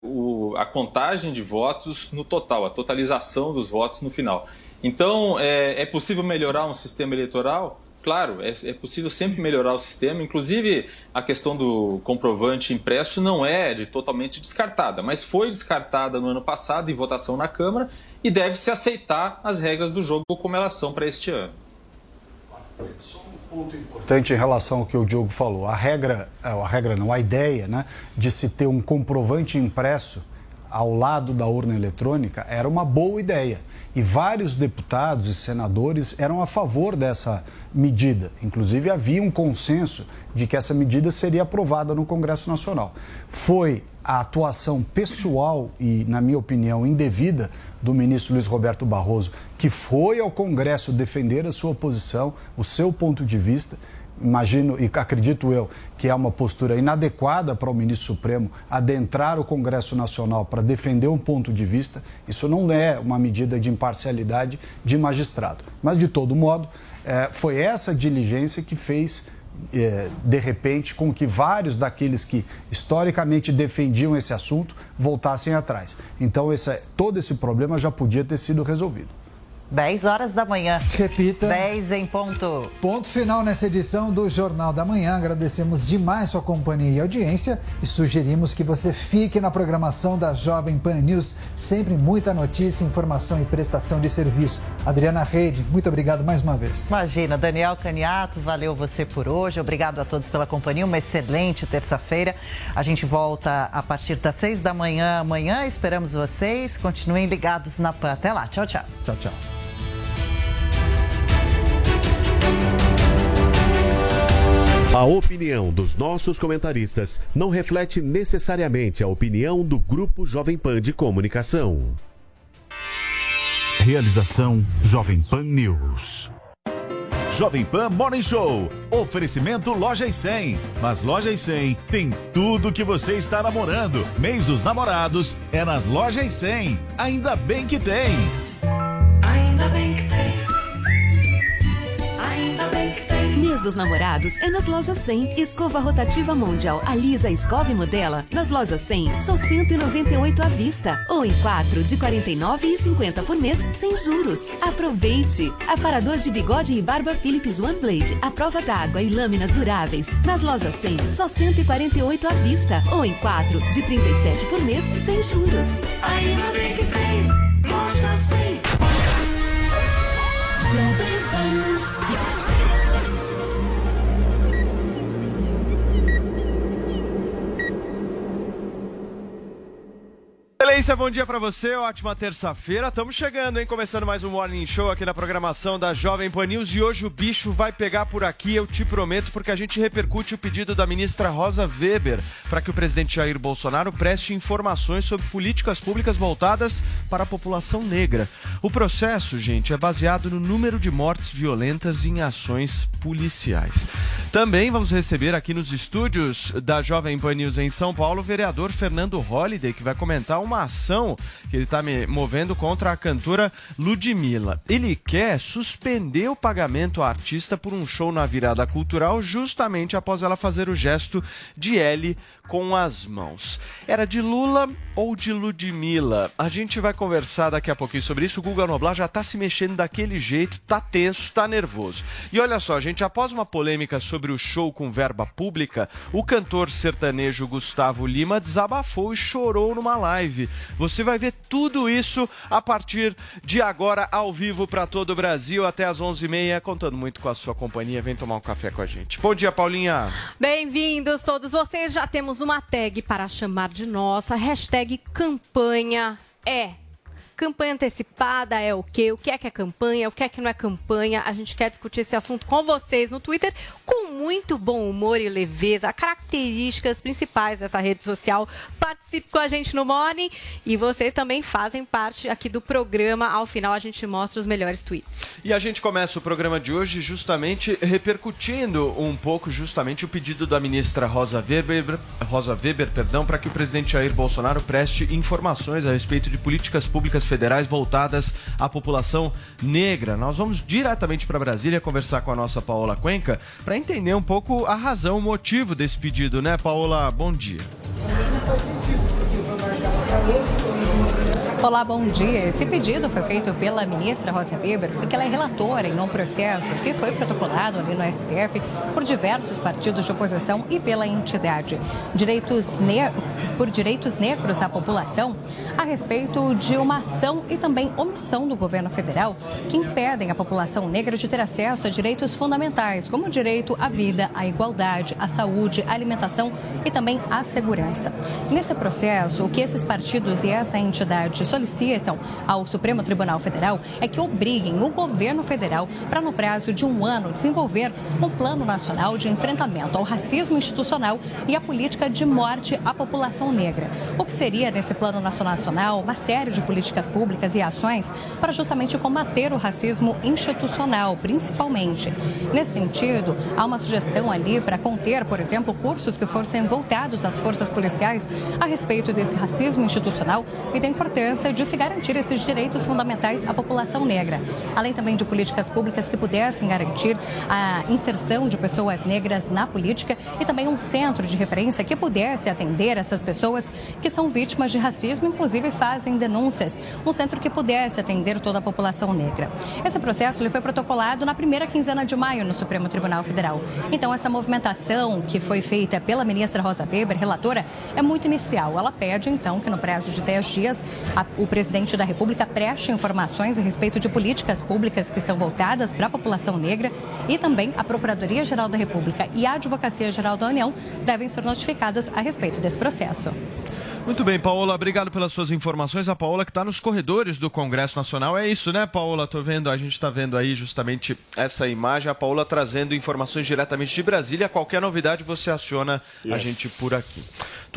O, a contagem de votos no total, a totalização dos votos no final. Então, é, é possível melhorar um sistema eleitoral? Claro, é, é, possível sempre melhorar o sistema. Inclusive, a questão do comprovante impresso não é de totalmente descartada, mas foi descartada no ano passado em votação na Câmara e deve-se aceitar as regras do jogo como elas são para este ano. Ponto importante em relação ao que o Diogo falou. A regra, a regra não, a ideia né, de se ter um comprovante impresso ao lado da urna eletrônica era uma boa ideia. E vários deputados e senadores eram a favor dessa medida. Inclusive, havia um consenso de que essa medida seria aprovada no Congresso Nacional. Foi a atuação pessoal e, na minha opinião, indevida do ministro Luiz Roberto Barroso, que foi ao Congresso defender a sua posição, o seu ponto de vista imagino e acredito eu que é uma postura inadequada para o ministro Supremo adentrar o Congresso Nacional para defender um ponto de vista. Isso não é uma medida de imparcialidade de magistrado. Mas, de todo modo, é, foi essa diligência que fez. É, de repente, com que vários daqueles que historicamente defendiam esse assunto voltassem atrás. Então, esse, todo esse problema já podia ter sido resolvido. 10 horas da manhã. Repita. 10 em ponto. Ponto final nessa edição do Jornal da Manhã. Agradecemos demais sua companhia e audiência e sugerimos que você fique na programação da Jovem Pan News. Sempre muita notícia, informação e prestação de serviço. Adriana Reide, muito obrigado mais uma vez. Imagina, Daniel Caniato, valeu você por hoje. Obrigado a todos pela companhia. Uma excelente terça-feira. A gente volta a partir das 6 da manhã amanhã. Esperamos vocês. Continuem ligados na Pan. Até lá. Tchau, tchau. Tchau, tchau. A opinião dos nossos comentaristas não reflete necessariamente a opinião do Grupo Jovem Pan de Comunicação. Realização Jovem Pan News. Jovem Pan Morning Show. Oferecimento Loja e 100. Mas Loja e 100 tem tudo que você está namorando. Mês dos namorados é nas Lojas e 100. Ainda bem que tem. Dos namorados é nas lojas 100. Escova rotativa Mondial Alisa Escova e Modela. Nas lojas 100, só 198 à vista. Ou em 4 de 49,50 por mês, sem juros. Aproveite! Aparador de bigode e barba Philips One Blade. A prova d'água e lâminas duráveis. Nas lojas 100, só 148 à vista. Ou em 4 de 37 por mês, sem juros. Ainda bem que tem. Excelência, bom dia pra você, ótima terça-feira. Estamos chegando, hein? Começando mais um Morning Show aqui na programação da Jovem Pan News. E hoje o bicho vai pegar por aqui, eu te prometo, porque a gente repercute o pedido da ministra Rosa Weber para que o presidente Jair Bolsonaro preste informações sobre políticas públicas voltadas para a população negra. O processo, gente, é baseado no número de mortes violentas em ações policiais. Também vamos receber aqui nos estúdios da Jovem Pan News em São Paulo o vereador Fernando Holliday, que vai comentar uma ação que ele está movendo contra a cantora Ludmilla. Ele quer suspender o pagamento à artista por um show na virada cultural justamente após ela fazer o gesto de L com as mãos. Era de Lula ou de Ludmilla? A gente vai conversar daqui a pouquinho sobre isso. O Guga Noblar já está se mexendo daquele jeito, tá tenso, tá nervoso. E olha só, gente, após uma polêmica sobre o show com verba pública, o cantor sertanejo Gustavo Lima desabafou e chorou numa live. Você vai ver tudo isso a partir de agora ao vivo para todo o Brasil até às 11h30, contando muito com a sua companhia. Vem tomar um café com a gente. Bom dia, Paulinha. Bem-vindos todos vocês. Já temos uma tag para chamar de nossa. Hashtag campanha é Campanha antecipada é o quê? O que é que é campanha? O que é que não é campanha? A gente quer discutir esse assunto com vocês no Twitter com muito bom humor e leveza, características principais dessa rede social. Participe com a gente no Morning e vocês também fazem parte aqui do programa. Ao final a gente mostra os melhores tweets. E a gente começa o programa de hoje justamente repercutindo um pouco justamente o pedido da ministra Rosa Weber, Rosa Weber, perdão, para que o presidente Jair Bolsonaro preste informações a respeito de políticas públicas federais voltadas à população negra. Nós vamos diretamente para Brasília conversar com a nossa Paola Cuenca para entender um pouco a razão, o motivo desse pedido, né, Paola? Bom dia. Olá, bom dia. Esse pedido foi feito pela ministra Rosa Weber porque ela é relatora em um processo que foi protocolado ali no STF por diversos partidos de oposição e pela entidade direitos ne por direitos negros da população a respeito de uma ação e também omissão do governo federal que impedem a população negra de ter acesso a direitos fundamentais como o direito à vida, à igualdade, à saúde, à alimentação e também à segurança. Nesse processo, o que esses partidos e essa entidade solicitam ao Supremo Tribunal Federal é que obriguem o governo federal para, no prazo de um ano, desenvolver um plano nacional de enfrentamento ao racismo institucional e à política de morte à população negra. O que seria, nesse plano nacional, uma série de políticas públicas e ações para justamente combater o racismo institucional, principalmente. Nesse sentido, há uma sugestão ali para conter, por exemplo, cursos que fossem voltados às forças policiais a respeito desse racismo institucional e da importância de se garantir esses direitos fundamentais à população negra, além também de políticas públicas que pudessem garantir a inserção de pessoas negras na política e também um centro de referência que pudesse atender essas pessoas que são vítimas de racismo, inclusive fazem denúncias, um centro que pudesse atender toda a população negra. Esse processo ele foi protocolado na primeira quinzena de maio no Supremo Tribunal Federal. Então essa movimentação que foi feita pela ministra Rosa Weber, relatora, é muito inicial. Ela pede então que no prazo de 10 dias a o presidente da República preste informações a respeito de políticas públicas que estão voltadas para a população negra e também a Procuradoria-Geral da República e a Advocacia-Geral da União devem ser notificadas a respeito desse processo. Muito bem, Paola, obrigado pelas suas informações. A Paola que está nos corredores do Congresso Nacional. É isso, né, Paola? Tô vendo, a gente está vendo aí justamente essa imagem. A Paola trazendo informações diretamente de Brasília. Qualquer novidade você aciona a Yes. gente por aqui.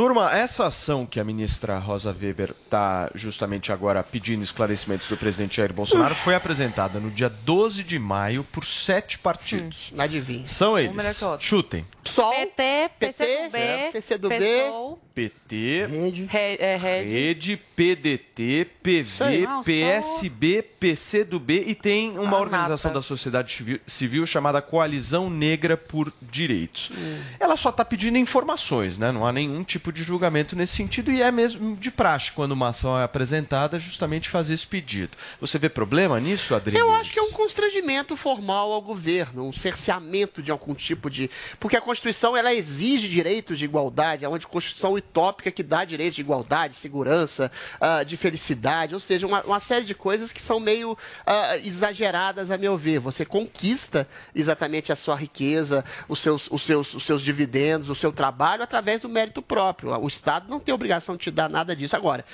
Turma, essa ação que a ministra Rosa Weber está justamente agora pedindo esclarecimentos do presidente Jair Bolsonaro foi apresentada no dia 12 de maio por sete partidos. Adivinha. São eles. Chutem. Sol, PT, PCdoB, PCdoB, PSOL, PT, Rede, é, Rede, PDT, Isso aí. PV, Nossa, PSB, PCdoB e tem uma Ah, organização nata. da sociedade civil, chamada Coalizão Negra por Direitos. Ela só está pedindo informações, né? Não há nenhum tipo de julgamento nesse sentido e é mesmo de praxe quando uma ação é apresentada justamente fazer esse pedido. Você vê problema nisso, Adriano? Eu acho que é um constrangimento formal ao governo, um cerceamento de algum tipo de. Porque a Constituição ela exige direitos de igualdade, é uma Constituição utópica que dá direitos de igualdade, segurança, ah, de felicidade, ou seja, uma, uma série de coisas que são meio ah, exageradas, a meu ver. Você conquista exatamente a sua riqueza, os seus, os, seus, os seus dividendos, o seu trabalho através do mérito próprio. O Estado não tem obrigação de te dar nada disso. Agora,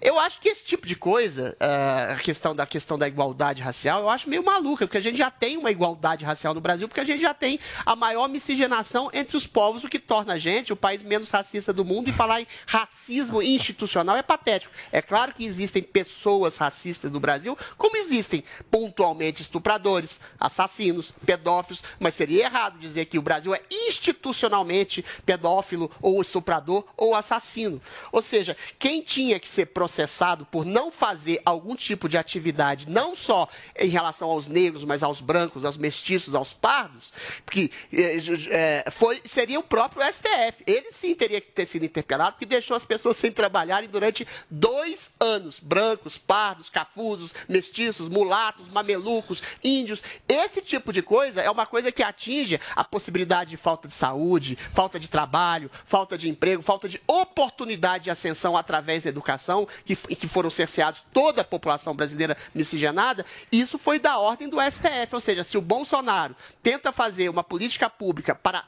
eu acho que esse tipo de coisa, ah, a questão da questão da igualdade racial, eu acho meio maluca, porque a gente já tem uma igualdade racial no Brasil, porque a gente já tem a maior miscigenação entre os povos, o que torna a gente o país menos racista do mundo. E falar em racismo institucional é patético. É claro que existem pessoas racistas no Brasil, como existem pontualmente estupradores, assassinos, pedófilos, mas seria errado dizer que o Brasil é institucionalmente pedófilo ou estuprador ou assassino. Ou seja, quem tinha que ser processado por não fazer algum tipo de atividade, não só em relação aos negros, mas aos brancos, aos mestiços, aos pardos, que eh, foi, seria o próprio STF. Ele sim teria que ter sido interpelado, porque deixou as pessoas sem trabalharem durante dois anos. Brancos, pardos, cafusos, mestiços, mulatos, mamelucos, índios. Esse tipo de coisa é uma coisa que atinge a possibilidade de falta de saúde, falta de trabalho, falta de emprego, falta de oportunidade de ascensão através da educação, que, que foram cerceados toda a população brasileira miscigenada. Isso foi da ordem do STF. Ou seja, se o Bolsonaro tenta fazer uma política pública para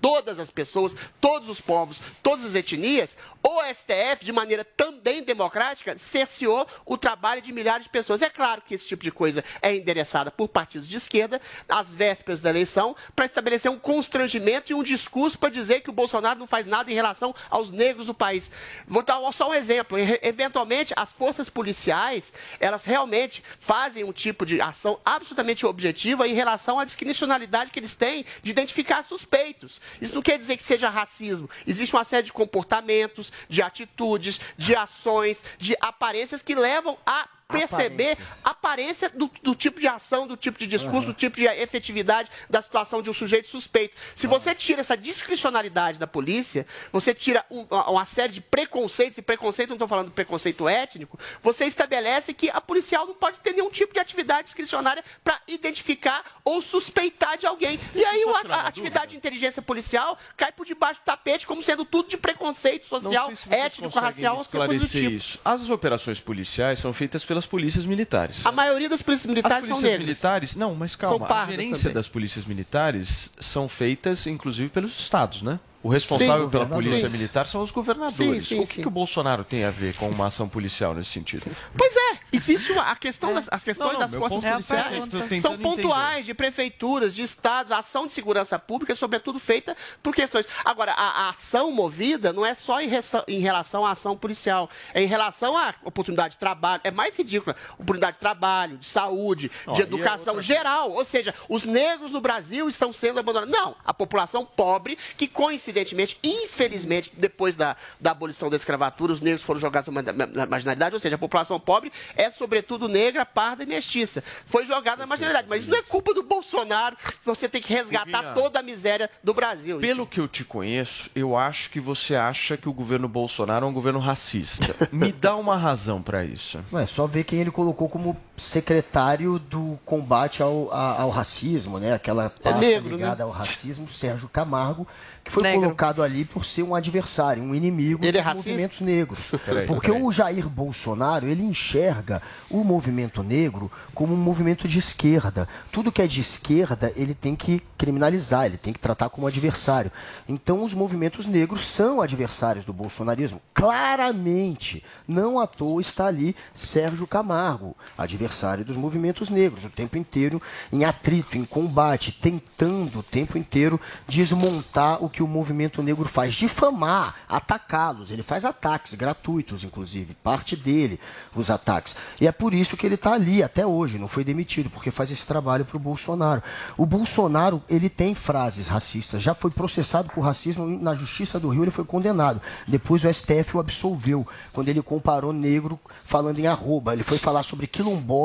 todas as pessoas, todos os povos, todas as etnias, o STF, de maneira também democrática, cerceou o trabalho de milhares de pessoas. É claro que esse tipo de coisa é endereçada por partidos de esquerda, às vésperas da eleição, para estabelecer um constrangimento e um discurso para dizer que o Bolsonaro não faz nada em relação aos negros do país. Vou dar só um exemplo. Eventualmente, as forças policiais, elas realmente fazem um tipo de ação absolutamente objetiva em relação à discricionalidade que eles têm de identificar suspeitos. Isso não quer dizer que seja racismo. Existe uma série de comportamentos, de atitudes, de ações, de aparências que levam a perceber a aparência do, do tipo de ação, do tipo de discurso, do tipo de efetividade da situação de um sujeito suspeito. Se você tira essa discricionalidade da polícia, você tira um- uma série de preconceitos, e preconceito não estou falando de preconceito étnico, você estabelece que a policial não pode ter nenhum tipo de atividade discricionária para identificar ou suspeitar de alguém. E aí a, a atividade de inteligência policial cai por debaixo do tapete como sendo tudo de preconceito social, se étnico, racial, ou coisa do tipo. isso. As operações policiais são feitas pelas polícias militares. A maioria das polícias militares As são polícias negras. militares, não, mas São calma. A gerência também. das polícias militares são feitas, inclusive, pelos estados, né? O responsável Sim, pela polícia Sim. militar são os governadores. Sim, sim, o que, sim. que o Bolsonaro tem a ver com uma ação policial nesse sentido? Pois é, existe uma, a questão das, as questões Não, não, das forças ponto- policiais É são pontuais de prefeituras, de estados, a ação de segurança pública é sobretudo feita por questões. Agora, a, a ação movida não é só em, resta- em relação à ação policial, é em relação à oportunidade de trabalho, é mais ridícula, oportunidade de trabalho, de saúde, Ó, de é educação outra- geral, ou seja, os negros no Brasil estão sendo abandonados. Não, a população pobre, que coincidentemente, infelizmente, depois da, da abolição da escravatura, os negros foram jogados na, na- na marginalidade, ou seja, a população pobre é sobretudo negra, parda e mestiça. Foi jogada na marginalidade, mas isso não é culpa do Bolsonaro, você tem que resgatar toda a miséria do Brasil. Pelo que eu te conheço, eu acho que você acha que o governo Bolsonaro é um governo racista. Me dá uma razão para isso. Não é só ver quem ele colocou como secretário do combate ao, a- ao racismo, né? Aquela pasta negro, ligada né? ao racismo, Sérgio Camargo, que foi Negro. colocado ali por ser um adversário, um inimigo Ele é dos racista? movimentos negros. Peraí, Porque peraí. o Jair Bolsonaro, ele enxerga o movimento negro como um movimento de esquerda. Tudo que é de esquerda, ele tem que criminalizar, ele tem que tratar como adversário. Então, os movimentos negros são adversários do bolsonarismo. Claramente, não à toa está ali Sérgio Camargo, adversário dos movimentos negros, o tempo inteiro em atrito, em combate, tentando o tempo inteiro desmontar o que o movimento negro faz, difamar, atacá-los. Ele faz ataques gratuitos, inclusive, parte dele, os ataques. E é por isso que ele está ali até hoje, não foi demitido, porque faz esse trabalho para o Bolsonaro. O Bolsonaro, ele tem frases racistas, já foi processado por racismo na Justiça do Rio, ele foi condenado. Depois o STF o absolveu, quando ele comparou negro falando em arroba. Ele foi falar sobre quilombola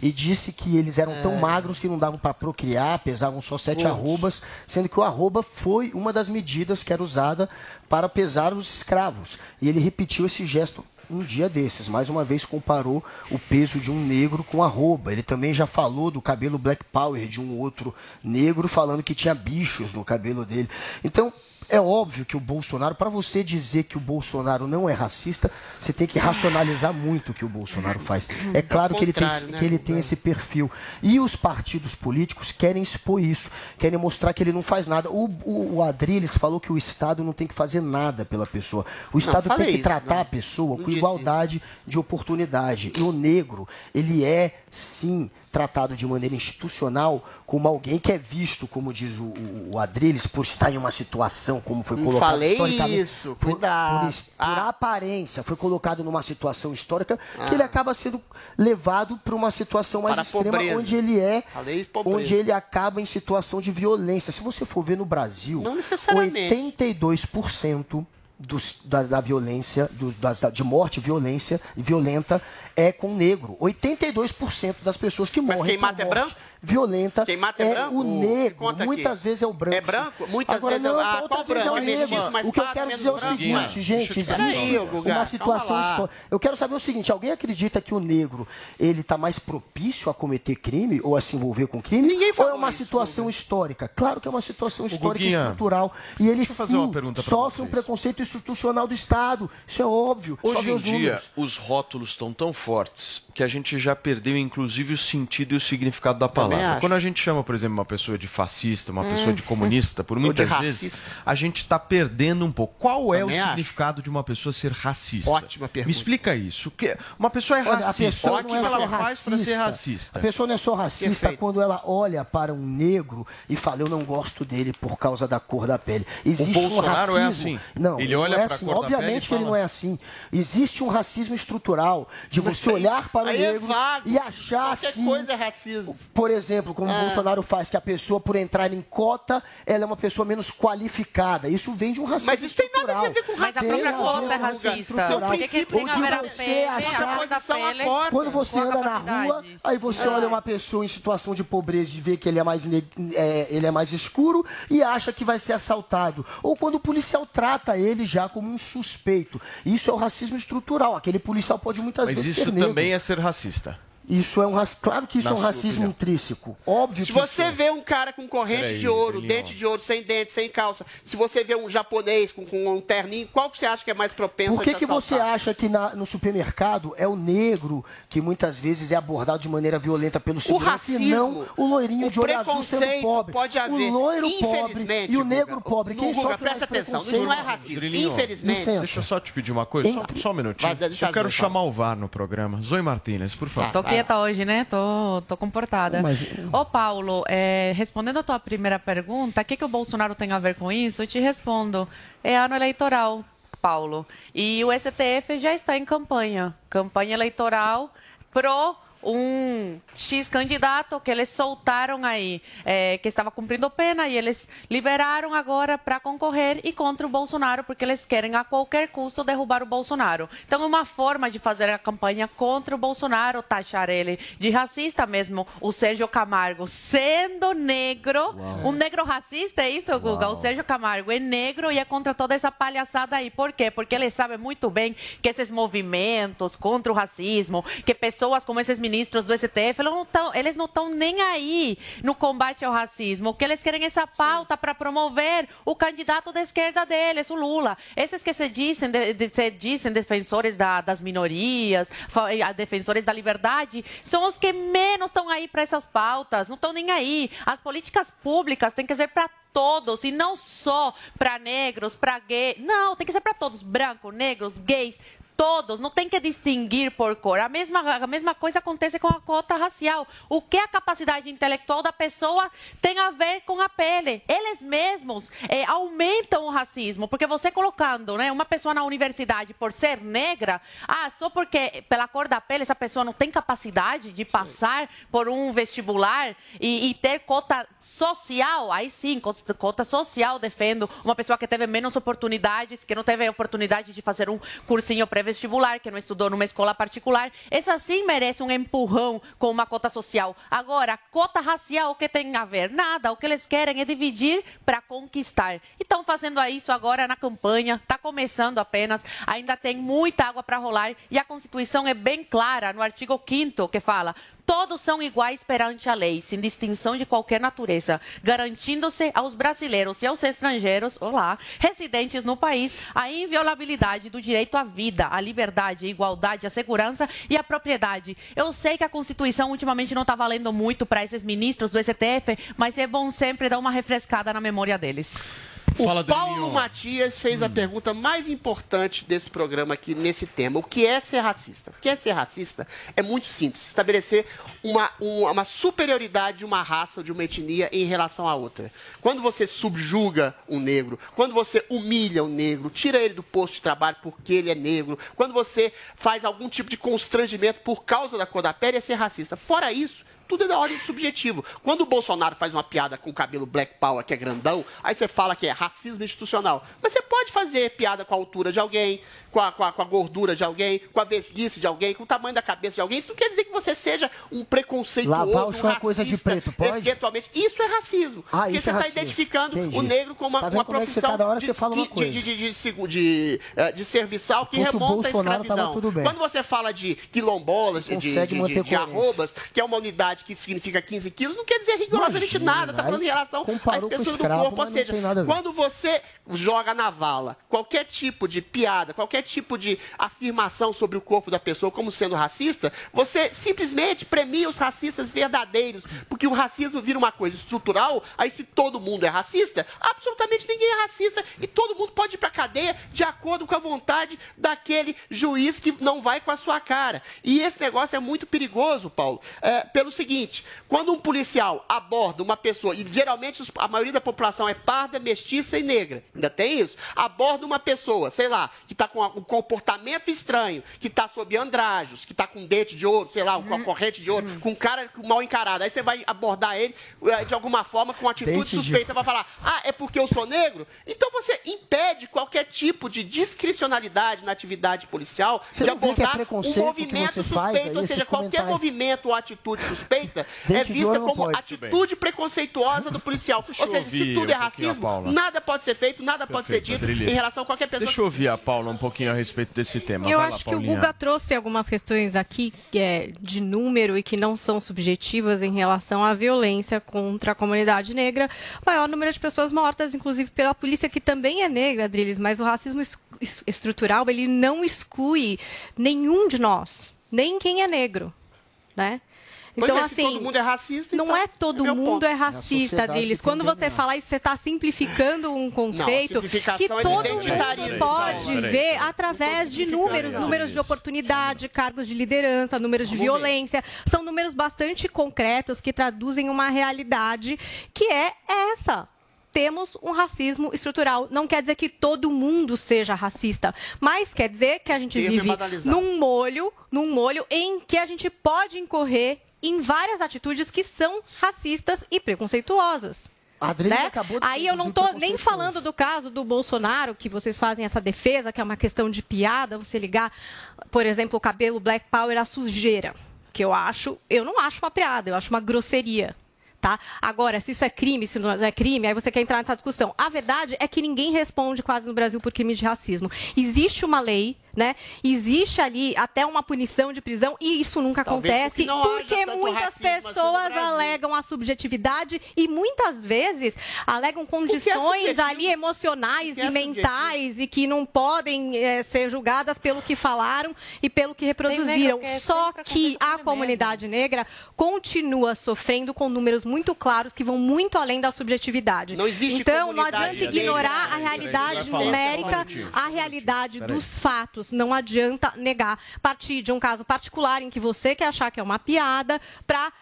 e disse que eles eram tão magros que não davam para procriar, pesavam só sete Putz. arrobas, sendo que o arroba foi uma das medidas que era usada para pesar os escravos. E ele repetiu esse gesto um dia desses. Mais uma vez comparou o peso de um negro com arroba. Ele também já falou do cabelo Black Power de um outro negro, falando que tinha bichos no cabelo dele. Então, é óbvio que o Bolsonaro, para você dizer que o Bolsonaro não é racista, você tem que racionalizar muito o que o Bolsonaro faz. É claro que ele tem, né, que ele tem esse perfil. E os partidos políticos querem expor isso, querem mostrar que ele não faz nada. O, o, o Adriles falou que o Estado não tem que fazer nada pela pessoa. O Estado tem falei que isso, tratar não. a pessoa Não com igualdade de oportunidade. E o negro, ele é, sim, tratado de maneira institucional como alguém que é visto, como diz o, o, o Adriles, por estar em uma situação, como foi colocado falei historicamente, isso, por, cuidado. por, por Ah. aparência, foi colocado numa situação histórica Ah. que ele acaba sendo levado para uma situação mais Para extrema, onde ele é, Falei onde ele acaba em situação de violência. Se você for ver no Brasil, Não necessariamente. 82% dos, da, da violência, dos, das, da- de morte, violência violenta é com negro. 82% das pessoas que Mas morrem quem mata é branco? Violenta Quem mata é branco? o negro. conta aqui. Muitas vezes é o branco. É branco? Muitas Agora, vezes é- não, ah, outras vezes é o branco? É negro. mestiço, mais O que eu quero dizer é o seguinte, gente, existe uma situação. Eu quero saber o seguinte, alguém acredita que o negro ele está mais propício a cometer crime ou a se envolver com crime? Ninguém ou é falou uma isso, situação histórica? Claro que é uma situação histórica e estrutural. E ele sim sofre um preconceito institucional do Estado. Isso é óbvio. Hoje em dia, os rótulos estão tão fortes que a gente já perdeu, inclusive, o sentido e o significado da Também Quando a gente chama, por exemplo, uma pessoa de fascista, uma Hum. pessoa de comunista, por muitas vezes, a gente está perdendo um pouco. Qual é Também o acho. significado de uma pessoa ser racista? Ótima pergunta. Me explica isso. Que- Uma pessoa é Olha, a racista. pessoa o que não é ela faz para ser racista? A pessoa não é só racista Perfeito. quando ela olha para um negro e fala, eu não gosto dele por causa da cor da pele. Existe um Bolsonaro racismo. é assim? Não, Ele não olha é pra assim. cor da pele Obviamente que ele fala- não é assim. Existe um racismo estrutural de você olhar para o aí é negro vago. e achar Qualquer assim. coisa é racismo. Por exemplo, como Ah. o Bolsonaro faz, que a pessoa, por entrar em cota, ela é uma pessoa menos qualificada. Isso vem de um racismo Mas isso tem nada a ver com Mas a racismo. própria a cota é racista. estrutural. A ver a você achar- pele Quando você anda na rua, aí você olha uma pessoa em situação de pobreza e vê que ele é mais, ne- é, ele é mais escuro e acha que vai ser assaltado. Ou quando o policial trata ele já como um suspeito. Isso é o racismo estrutural. Aquele policial pode muitas Mas vezes isso ser negro. também é ser racista. Isso é um racismo. Claro que isso Na é um racismo opinião. intrínseco. Óbvio Se que você é. vê um cara com corrente Peraí, de ouro, dente de ouro, sem dente, sem calça, se você vê um japonês com, com um terninho, qual que você acha que é mais propenso Por que, a que você acha que na- no supermercado é o negro que muitas vezes é abordado de maneira violenta pelo segurança e racismo, não o loirinho o de olho azul sendo pobre? pode haver. O loiro pobre Infelizmente, e o Guga, negro pobre. no Quem Guga, sofre presta atenção, isso não é racismo. Rodrilinho, Infelizmente. Licença. Deixa eu só te pedir uma coisa, só, só um minutinho. Vai, eu quero chamar o VAR no programa. Zoe Martínez, por favor. Tô quieta hoje, né? Tô, tô comportada. Mas- Ô, Paulo, é, respondendo a tua primeira pergunta, o que, que o Bolsonaro tem a ver com isso? Eu te respondo. É ano eleitoral, Paulo. E o STF já está em campanha. Campanha eleitoral pro um X candidato que eles soltaram aí, é, que estava cumprindo pena, e eles liberaram agora para concorrer e contra o Bolsonaro, porque eles querem a qualquer custo derrubar o Bolsonaro. Então, uma forma de fazer a campanha contra o Bolsonaro, taxar ele de racista mesmo, o Sérgio Camargo sendo negro, um negro racista, é isso, Guga? O Sérgio Camargo é negro e é contra toda essa palhaçada aí. Por quê? Porque ele sabe muito bem que esses movimentos contra o racismo, que pessoas como esses ministros do STF, eles não estão nem aí no combate ao racismo. O que eles querem é essa pauta para promover o candidato da esquerda deles, o Lula. Esses que se dizem, de- de- se dizem defensores da- das minorias, e, ah, defensores da liberdade, são os que menos estão aí para essas pautas, não estão nem aí. As políticas públicas têm que ser para todos e não só para negros, para gays. Não, tem que ser para todos, brancos, negros, gays. Todos, não tem que distinguir por cor. A mesma, a mesma coisa acontece com a cota racial. O que a capacidade intelectual da pessoa tem a ver com a pele? Eles mesmos eh, aumentam o racismo, porque você colocando né, uma pessoa na universidade por ser negra, ah, só porque pela cor da pele essa pessoa não tem capacidade de passar por um vestibular e, e ter cota social, aí sim, cota, social, defendo uma pessoa que teve menos oportunidades, que não teve oportunidade de fazer um cursinho pré-vestibular, que não estudou numa escola particular, essa sim merece um empurrão com uma cota social. Agora, cota racial, o que tem a ver? Nada, o que eles querem é dividir para conquistar. E estão fazendo isso agora na campanha, está começando apenas, ainda tem muita água para rolar e a Constituição é bem clara no artigo 5 que fala Todos são iguais perante a lei, sem distinção de qualquer natureza, garantindo-se aos brasileiros e aos estrangeiros, olá, residentes no país, a inviolabilidade do direito à vida, à liberdade, à igualdade, à segurança e à propriedade. Eu sei que a Constituição ultimamente não está valendo muito para esses ministros do STF, mas é bom sempre dar uma refrescada na memória deles. O Paulo Matias fez a pergunta mais importante desse programa aqui nesse tema. O que é ser racista? O que é ser racista? É muito simples. Estabelecer uma, um- uma superioridade de uma raça ou de uma etnia em relação à outra. Quando você subjuga um negro, quando você humilha um negro, tira ele do posto de trabalho porque ele é negro, quando você faz algum tipo de constrangimento por causa da cor da pele, é ser racista. Fora isso, tudo é da ordem subjetivo. Quando o Bolsonaro faz uma piada com o cabelo Black Power, que é grandão, aí você fala que é racismo institucional. Mas você pode fazer piada com a altura de alguém, com a, com a- com a gordura de alguém, com a vesguice de alguém, com o tamanho da cabeça de alguém. Isso não quer dizer que você seja um preconceituoso, Lavar o um chão é coisa de racista, preto, pode? Eventualmente. Isso é racismo. Ah, porque isso você é está racismo. identificando Entendi. o negro como uma, Tá uma é profissão de, de- de, de, eh, de serviçal que remonta à escravidão. Quando você fala de quilombolas, de, de, de, arrobas, que é uma unidade idade que significa 15 quilos, não quer dizer rigorosamente Imagina, nada. Tá falando em relação à espessura do corpo. Ou seja, quando você joga na vala qualquer tipo de piada, qualquer tipo de afirmação sobre o corpo da pessoa como sendo racista, você simplesmente premia os racistas verdadeiros. Porque o racismo vira uma coisa estrutural, aí se todo mundo é racista, absolutamente ninguém é racista e todo mundo pode ir pra cadeia de acordo com a vontade daquele juiz que não vai com a sua cara. E esse negócio é muito perigoso, Paulo, é, pelo seguinte: quando um policial aborda uma pessoa, e geralmente a maioria da população é parda, mestiça e negra, ainda tem isso, aborda uma pessoa, sei lá, que está com um comportamento estranho, que está sob andrajos, que está com dente de ouro, sei lá, com a corrente de ouro, com um cara mal encarado. Aí você vai abordar ele eh, de alguma forma com atitude Dente de suspeita, vai falar: ah, é porque eu sou negro? Então você impede qualquer tipo de discricionalidade na atividade policial Você de é abordar um preconceito que movimento faz suspeito. ou seja, qualquer comentário? movimento ou atitude suspeita é Dente de vista como pode. atitude preconceituosa do policial. Deixa ou seja, se tudo é um racismo, nada pode ser feito, nada pode ser dito em relação a qualquer pessoa. Deixa eu ouvir a Paula um pouquinho a respeito desse tema. Eu Vai acho lá, que o. Guga trouxe algumas questões aqui que é, de número e que não são subjetivas em relação à violência contra a comunidade negra. Maior número de pessoas mortas, inclusive pela polícia, que também é negra, Adriles, mas o racismo es- es- estrutural ele não exclui nenhum de nós, nem quem é negro, né? Pois Então, é, se assim, todo mundo é racista, não então é todo é mundo ponto. é É racista, sociedade Adriles. Quando você fala isso, você está simplificando um conceito simplificação que é todo identitarismo. mundo pode peraí, ver através de números, não. números de oportunidade, cargos de liderança, números de violência. São números bastante concretos que traduzem uma realidade que é essa. Temos um racismo estrutural. Não quer dizer que todo mundo seja racista, mas quer dizer que a gente vive num molho, num molho em que a gente pode incorrer em várias atitudes que são racistas e preconceituosas. Né? acabou de Aí eu não tô nem falando do caso do Bolsonaro, que vocês fazem essa defesa, que é uma questão de piada, você ligar, por exemplo, o cabelo Black Power à sujeira, que eu acho, eu não acho uma piada, eu acho uma grosseria. Tá? Agora, se isso é crime, se não é crime, aí você quer entrar nessa discussão. A verdade é que ninguém responde quase no Brasil por crime de racismo. Existe uma lei, né? Existe ali até uma punição de prisão e isso nunca Talvez acontece porque porque muitas assim pessoas Brasil. alegam a subjetividade e muitas vezes alegam condições subjetivo? ali emocionais é e mentais e que não podem eh, ser julgadas pelo que falaram e pelo que reproduziram. que é Só que a comunidade negra continua sofrendo com números muito claros que vão muito além da subjetividade. Não existe então, não adianta negra. ignorar a realidade numérica, um a realidade dos fatos. Não adianta negar. Partir de um caso particular em que você quer achar que é uma piada para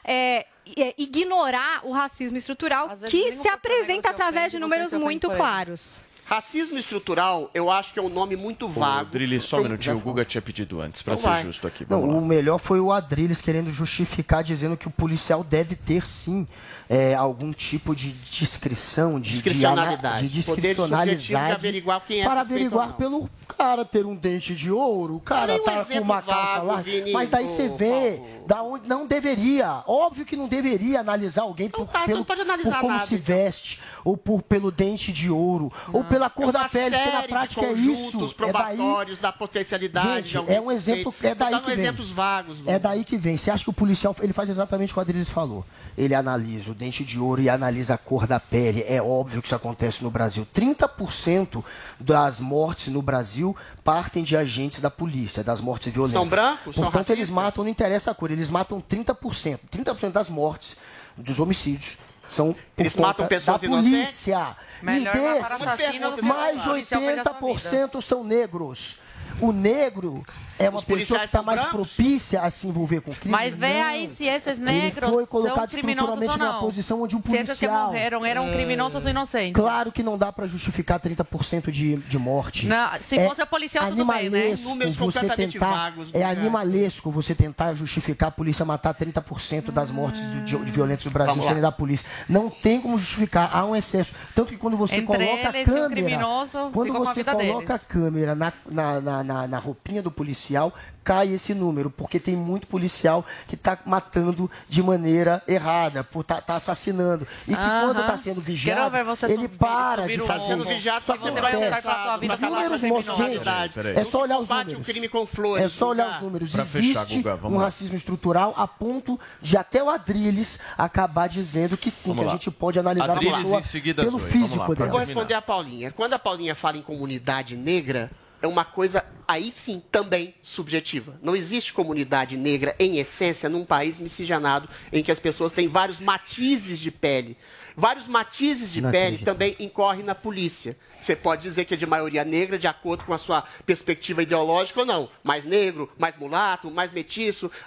ignorar o racismo estrutural que se apresenta se através de números ofende muito claros. Racismo estrutural, eu acho que é um nome muito vago. Drilly, só um minutinho. O Guga tinha pedido antes, pra Então ser vai. justo aqui. Não, Vamos lá. o melhor foi o Adriles querendo justificar, dizendo que o policial deve ter sim é, algum tipo de discrição, de Discricionalidade. de, de Poder subjetivo de discricionalidade averiguar quem é para averiguar ou não. pelo cara ter um dente de ouro, o cara um tá com uma calça lá, Vini, mas daí você vê da onde não deveria, óbvio que não deveria analisar alguém por, tá, então pelo, não pode analisar por como nada, se então. veste ou por pelo dente de ouro ou pela cor É da pele, de prática é isso, conjuntos é daí probatórios da potencialidade Gente, é um exemplo, é daí que vem. exemplos vagos. É daí que vem. Você acha que o policial ele faz exatamente o que o Adriles falou? Ele analisa o dente de ouro e analisa a cor da pele. É óbvio que isso acontece no Brasil. 30% das mortes no Brasil partem de agentes da polícia, das mortes violentas. São brancos? São Portanto, eles racistas? matam, não interessa a cor, eles matam 30%. 30% das mortes, dos homicídios, são Eles matam pessoas da inocentes? polícia. Melhor e desses, mais de policial perder a sua 80% são negros. O negro é uma pessoa que está são mais brancos? propícia a se envolver com crime. Mas vê Não. aí se esses Ele negros foi são colocado criminosos ou não. posição onde um se esses que policial... morreram eram criminosos ou são inocentes. Claro que não dá para justificar 30% de, de morte. Não, se fosse o policial, tudo bem, né? Números você tentar, vagos, É né? animalesco você tentar justificar a polícia matar 30% das mortes de, de, de violentos do Brasil sendo da polícia. Não tem como justificar, há um excesso. Tanto que quando você Entre coloca a câmera... criminoso, quando você coloca deles. a câmera na, na, na, na, na roupinha do policial, cai esse número, porque tem muito policial que está matando de maneira errada, por tá, tá assassinando. E que Aham. quando está sendo vigiado, ver você ele para subir de fazer. ombro. Tá sendo vigiado, Só que você vai a tua vida números gente, Peraí, peraí. é só olhar os números. o crime com flores. É só olhar os números. Pra fechar, Existe Guga, vamos um lá. racismo estrutural a ponto de até o Adrilles acabar dizendo que sim, Vamos que a lá. gente pode analisar Adrilles a pessoa em seguida, pelo Zoe. Físico dela. Vou responder a Paulinha. Quando a Paulinha fala em comunidade negra, é uma coisa aí sim também subjetiva. Não existe comunidade negra em essência num país miscigenado em que as pessoas têm vários matizes de pele. Vários matizes de Não pele acredito. também incorrem na polícia. Você pode dizer que é de maioria negra, de acordo com a sua perspectiva ideológica ou não. Mais negro, mais mulato, mais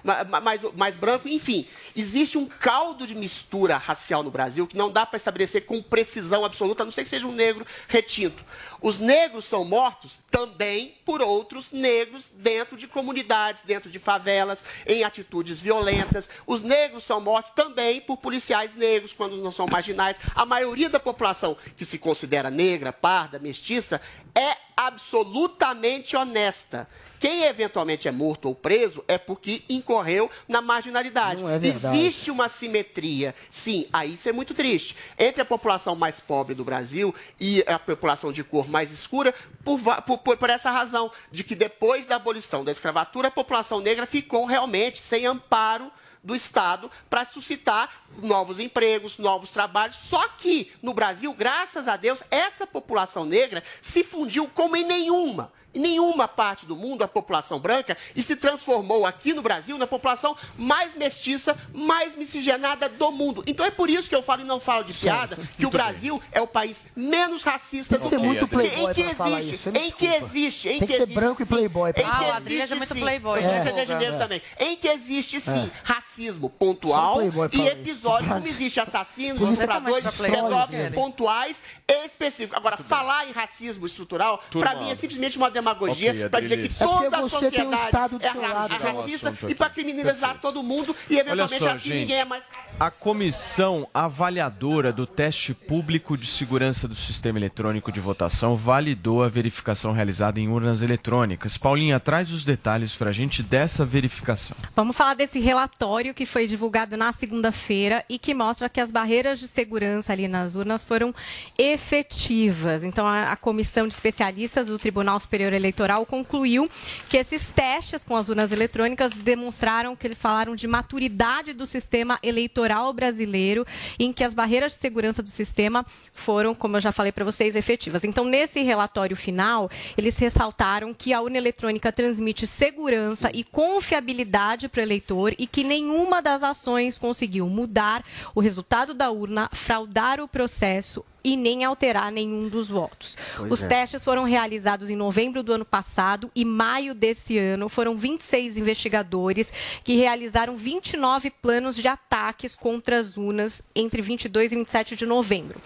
ma- mais, mais branco, enfim. Existe um caldo de mistura racial no Brasil que não dá para estabelecer com precisão absoluta, a não ser que seja um negro retinto. Os negros são mortos também por outros negros dentro de comunidades, dentro de favelas, em atitudes violentas. Os negros são mortos também por policiais negros, quando não são marginais. A maioria da população que se considera negra, parda, mestiça, é absolutamente honesta. Quem eventualmente é morto ou preso é porque incorreu na marginalidade. É. Existe uma simetria. Sim, aí isso é muito triste. Entre a população mais pobre do Brasil e a população de cor mais escura, por- por- por essa razão, de que depois da abolição da escravatura, a população negra ficou realmente sem amparo do Estado para suscitar novos empregos, novos trabalhos. Só que no Brasil, graças a Deus, essa população negra se fundiu como em nenhuma. Em nenhuma parte do mundo a população branca e se transformou aqui no Brasil na população mais mestiça, mais miscigenada do mundo. Então é por isso que eu falo e não falo de piada, que o Brasil é o país menos racista Tem que do ser mundo. muito playboy em que existe, isso, em que existe, em Tem que ser existe, branco e sim, playboy pra em que Ah, o Adrilles é existe, muito sim. playboy, Eu sou né, de É. também. Em que existe sim É. racismo pontual e episódio, como existe assassinos, Você estupradores, pedófilos pontuais e específicos. Agora, falar em racismo estrutural, para mim é simplesmente uma demagogia Ok, para dizer que. É toda a um sociedade do é ra- é racista e para criminalizar todo mundo e eventualmente só, assim gente. ninguém é mais A comissão avaliadora do teste público de segurança do sistema eletrônico de votação validou a verificação realizada em urnas eletrônicas. Paulinha, traz os detalhes para a gente dessa verificação. Vamos falar desse relatório que foi divulgado na segunda-feira e que mostra que as barreiras de segurança ali nas urnas foram efetivas. Então, a, comissão de especialistas do Tribunal Superior Eleitoral concluiu que esses testes com as urnas eletrônicas demonstraram que eles falaram de maturidade do sistema eleitoral brasileiro, em que as barreiras de segurança do sistema foram, como eu já falei para vocês, efetivas. Então, nesse relatório final, eles ressaltaram que a urna eletrônica transmite segurança e confiabilidade para o eleitor e que nenhuma das ações conseguiu mudar o resultado da urna, fraudar o processo e nem alterar nenhum dos votos. Pois Os é. testes foram realizados em novembro do ano passado e maio desse ano. Foram 26 investigadores que realizaram 29 planos de ataques contra as urnas entre 22 e 27 de novembro.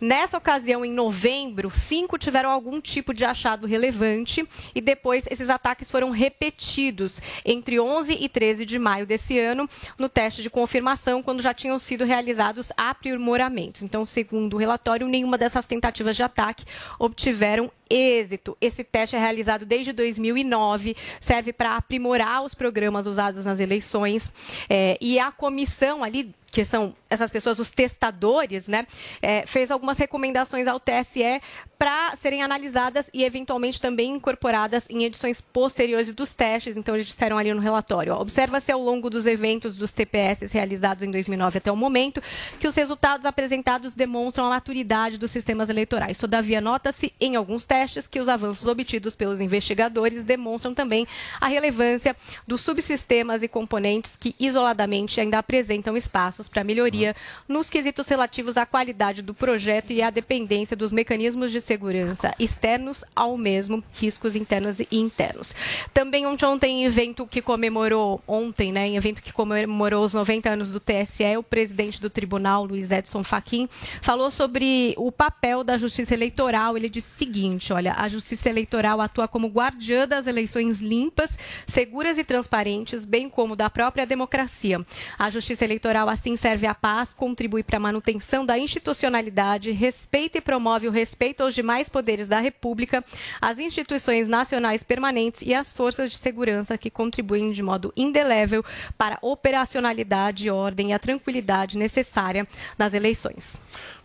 Nessa ocasião, em novembro, cinco tiveram algum tipo de achado relevante e depois esses ataques foram repetidos entre 11 e 13 de maio desse ano no teste de confirmação, quando já tinham sido realizados aprimoramentos. Então, segundo o relatório, nenhuma dessas tentativas de ataque obtiveram êxito. Esse teste é realizado desde 2009, serve para aprimorar os programas usados nas eleições eh, e a comissão ali que são essas pessoas, os testadores, né, eh, fez algumas recomendações ao TSE para serem analisadas e eventualmente também incorporadas em edições posteriores dos testes. Então, eles disseram ali no relatório: observa-se ao longo dos eventos dos TPS realizados em 2009 até o momento que os resultados apresentados demonstram a maturidade dos sistemas eleitorais. Todavia, nota-se em alguns testes que os avanços obtidos pelos investigadores demonstram também a relevância dos subsistemas e componentes que isoladamente ainda apresentam para melhoria nos quesitos relativos à qualidade do projeto e à dependência dos mecanismos de segurança externos ao mesmo, riscos internos e internos. Também ontem, ontem em evento que comemorou, ontem, né, em evento que comemorou os 90 anos do TSE, o presidente do tribunal, Luiz Edson Fachin, falou sobre o papel da justiça eleitoral. Ele disse o seguinte: olha, a justiça eleitoral atua como guardiã das eleições limpas, seguras e transparentes, bem como da própria democracia. A justiça eleitoral, acima assim serve à paz, contribui para a manutenção da institucionalidade, respeita e promove o respeito aos demais poderes da República, às instituições nacionais permanentes e às forças de segurança que contribuem de modo indelével para a operacionalidade, ordem e a tranquilidade necessária nas eleições.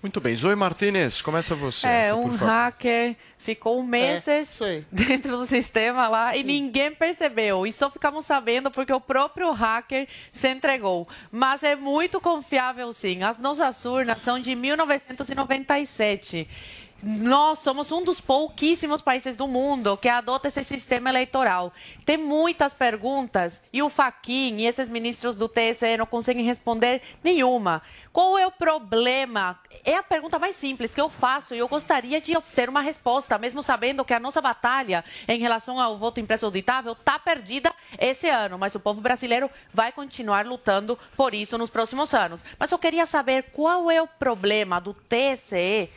Muito bem. Zoe Martinez, começa você. É, essa, um por favor. hacker ficou meses dentro do sistema lá e ninguém percebeu. E só ficamos sabendo porque o próprio hacker se entregou. Mas é muito confiável, sim. As nossas urnas são de 1997. Nós somos um dos pouquíssimos países do mundo que adota esse sistema eleitoral. Tem muitas perguntas e o Faquin e esses ministros do TSE não conseguem responder nenhuma. Qual é o problema? É a pergunta mais simples que eu faço e eu gostaria de obter uma resposta, mesmo sabendo que a nossa batalha em relação ao voto impresso auditável está perdida esse ano, mas o povo brasileiro vai continuar lutando por isso nos próximos anos. Mas eu queria saber qual é o problema do TSE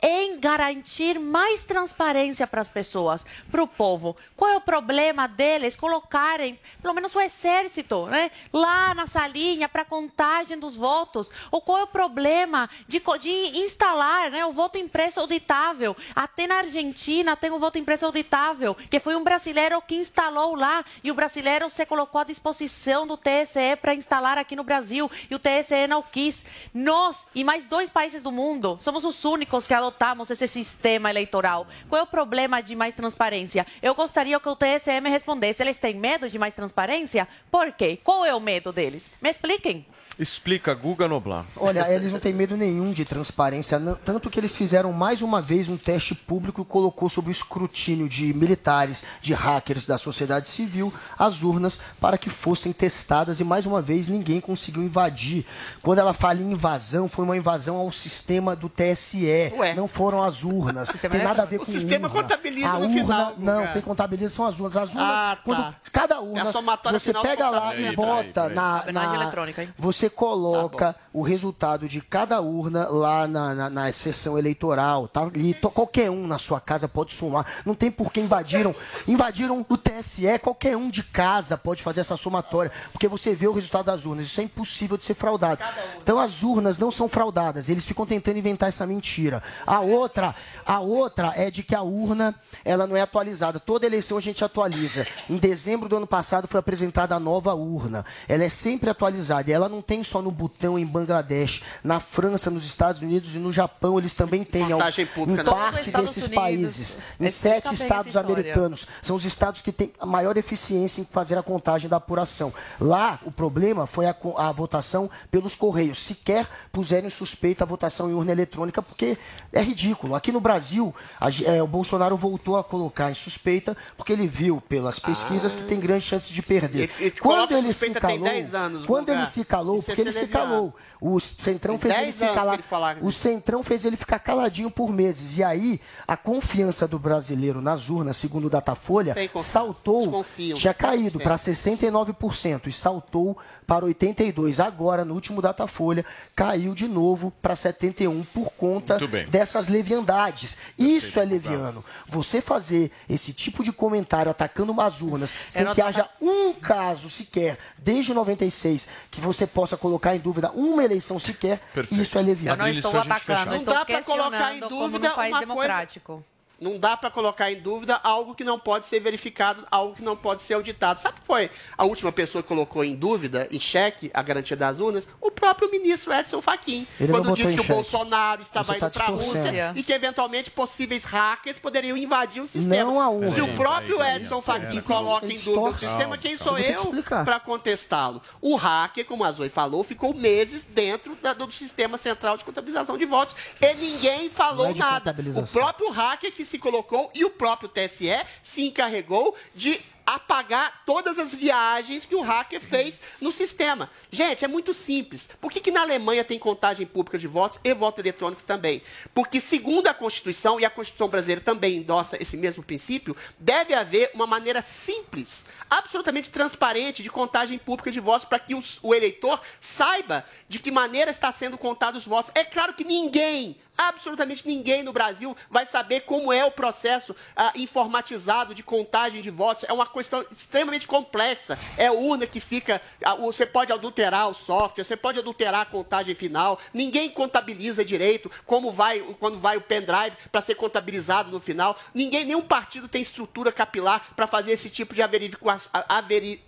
em garantir mais transparência para as pessoas, para o povo. Qual é o problema deles colocarem, pelo menos o exército, né, lá na salinha para contagem dos votos? Ou qual é o problema de, de instalar né, o voto impresso auditável? Até na Argentina tem o voto impresso auditável, que foi um brasileiro que instalou lá e o brasileiro se colocou à disposição do TSE para instalar aqui no Brasil e o TSE não quis. Nós e mais dois países do mundo somos os únicos que adotamos esse sistema eleitoral. Qual é o problema de mais transparência? Eu gostaria que o TSE me respondesse. Eles têm medo de mais transparência? Por quê? Qual é o medo deles? Me expliquem. Explica, Guga Noblar. Olha, eles não têm medo nenhum de transparência, não- tanto que eles fizeram mais uma vez um teste público e colocou sob o escrutínio de militares, de hackers da sociedade civil, as urnas para que fossem testadas e mais uma vez ninguém conseguiu invadir. Quando ela fala em invasão, foi uma invasão ao sistema do TSE, não foram as urnas. Tem nada a ver O com sistema urna. contabiliza A no urna- final, Não, Guga. quem contabiliza são as urnas. As urnas, Ah, tá. quando cada É urna, a somatória você pega lá e bota na, Sacanagem na eletrônica, hein? você coloca o resultado de cada urna lá na, na, na sessão eleitoral, tá ali, qualquer um na sua casa pode somar. Não tem por que invadiram. Invadiram o TSE, qualquer um de casa pode fazer essa somatória, porque você vê o resultado das urnas. Isso é impossível de ser fraudado. Então as urnas não são fraudadas, eles ficam tentando inventar essa mentira. A outra, a outra é de que a urna, ela não é atualizada. Toda eleição a gente atualiza. Em dezembro do ano passado foi apresentada a nova urna. Ela é sempre atualizada. E ela não tem só no Butão, em Bangladesh, na França, nos Estados Unidos e no Japão eles também têm. Contagem Em pública, né? parte desses Unidos. países, em Explica sete estados americanos, são os estados que têm a maior eficiência em fazer a contagem da apuração. Lá, o problema foi a, a votação pelos correios. Sequer puseram em suspeita a votação em urna eletrônica, porque é ridículo. Aqui no Brasil, a é, o Bolsonaro voltou a colocar em suspeita, porque ele viu pelas pesquisas que tem grande chance de perder. Ele- ele coloca suspeita tem 10 anos, quando ele se calou, É porque ele se calou. O Centrão fez ele 10 se calar. O Centrão fez ele ficar caladinho por meses. E aí, a confiança do brasileiro nas urnas, segundo o Datafolha, saltou, tinha caído 50%. para 69% e saltou para 82%. Agora, no último Datafolha, caiu de novo para 71% por conta dessas leviandades. Isso é leviano. Você fazer esse tipo de comentário atacando umas urnas sem não que haja um caso sequer, desde 96, que você possa colocar em dúvida uma eleição sequer, Perfeito. isso é leviano. Eu não estou atacando, eu Não estou dá pra colocar em questionando como dúvida no país uma coisa- democrático. Não dá para colocar em dúvida algo que não pode ser verificado, algo que não pode ser auditado. Sabe que foi a última pessoa que colocou em dúvida, em xeque, a garantia das urnas? O próprio ministro Edson Fachin. Ele quando disse que o. Bolsonaro estava Você tá indo para a. Rússia e que, eventualmente, possíveis hackers poderiam invadir o sistema. Não a urna. Se o próprio Edson Fachin coloca em dúvida o sistema, quem sou. Eu para contestá-lo? O hacker, como a Zoe falou, ficou meses dentro da- do sistema central de contabilização de votos e ninguém falou é nada. O próprio hacker que se colocou e o próprio TSE se encarregou de apagar todas as viagens que o hacker fez no sistema. Gente, é muito simples. Por que, que na Alemanha tem contagem pública de votos e voto eletrônico também? Porque, segundo a Constituição, e a Constituição brasileira também endossa esse mesmo princípio, deve haver uma maneira simples, absolutamente transparente de contagem pública de votos para que os- o eleitor saiba de que maneira está sendo contados os votos. É claro que ninguém Absolutamente ninguém no Brasil vai saber como é o processo ah, informatizado de contagem de votos. É uma questão extremamente complexa. É urna que fica. ah, Você pode adulterar o software, você pode adulterar a contagem final. Ninguém contabiliza direito como vai quando vai o pendrive para ser contabilizado no final. Ninguém, nenhum partido tem estrutura capilar para fazer esse tipo de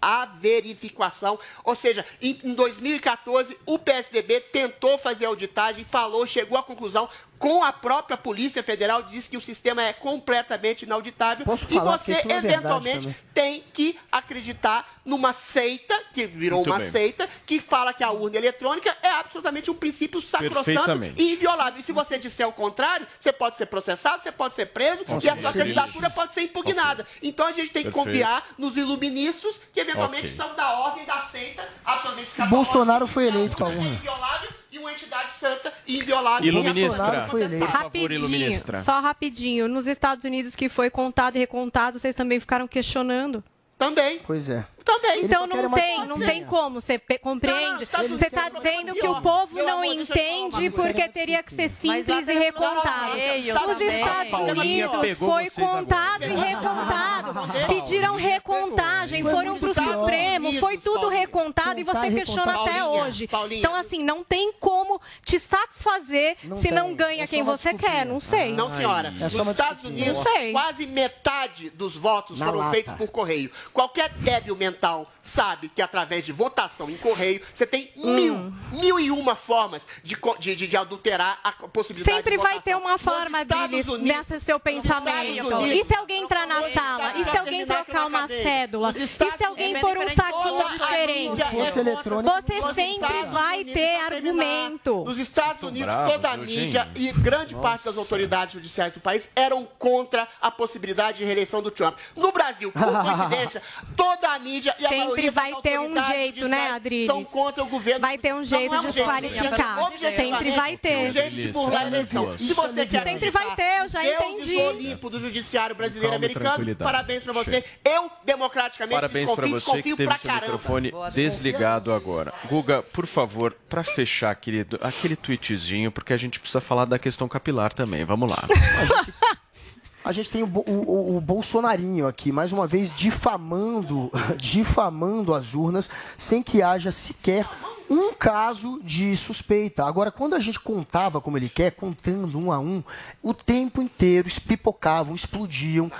averificação. Ou seja, em, em 2014, o PSDB tentou fazer auditagem, falou, chegou à conclusão com a própria Polícia Federal, disse que o sistema é completamente inauditável. Posso e você, é eventualmente, tem que acreditar numa seita, que virou Muito uma bem. seita, que fala que a urna eletrônica é absolutamente um princípio sacrossanto e inviolável. E se você disser o contrário, você pode ser processado, você pode ser preso Nossa, e a sua candidatura pode ser impugnada. Então a gente tem que Perfeito. confiar nos iluministas, que eventualmente Ok. são da ordem da seita, absolutamente Bolsonaro foi eleito com a urna. inviolável e uma entidade santa e inviolável. Iluministra, favor, iluministra. Só rapidinho. Nos Estados Unidos que foi contado e recontado, vocês também ficaram questionando. Também. Pois é. Também. Então não tem, não tem como, você compreende? Estados Você está dizendo que o povo Meu não amor, entende porque teria que ser simples e recontado. Também. Estados Unidos foi contado e recontado. Pediram recontagem, foram para o Supremo, foi tudo recontado e você questiona até hoje. Então, assim, não tem como te satisfazer se não ganha É quem você quer, não sei. Não, senhora. É Nos Estados. Unidos, Não quase metade dos votos foram feitos por correio. Qualquer débil mental sabe que através de votação em correio, você tem Hum. mil, mil e uma formas de, de, de- de adulterar a possibilidade Sempre de vai votação. ter uma forma Unidos- nessa seu pensamento. Unidos- E se alguém entrar na sala? E se alguém trocar uma cédula? E se alguém pôr um saquinho diferente? Eletrônico, Você sempre vai ter argumento. Nos Estados Unidos, bravos toda a mídia e grande parte das autoridades judiciais do país eram contra a possibilidade de reeleição do Trump. No Brasil, por coincidência, toda a mídia e a Sempre maioria vai ter um jeito, né, Adriles? São contra o governo. Vai ter um Não, jeito não é de um jeito, desqualificar. objetivamente, Sempre vai ter. Um jeito de burlar a eleição. Se você quer Sempre vai ter, eu já Deus entendi. do Olimpo do judiciário brasileiro e Calma e americano, parabéns pra você. Eu, democraticamente, Parabéns pra desconfio, você que teve pra seu caramba. microfone desligado agora. Guga, por favor, pra fechar, querido, aquele tweetzinho, porque a gente precisa falar da questão capilar também. Vamos lá. A gente tem o, Bo- o- o- o Bolsonarinho aqui, mais uma vez, difamando, difamando as urnas, sem que haja sequer um caso de suspeita. Agora, quando a gente contava como ele quer, contando um a um, o tempo inteiro espipocavam, explodiam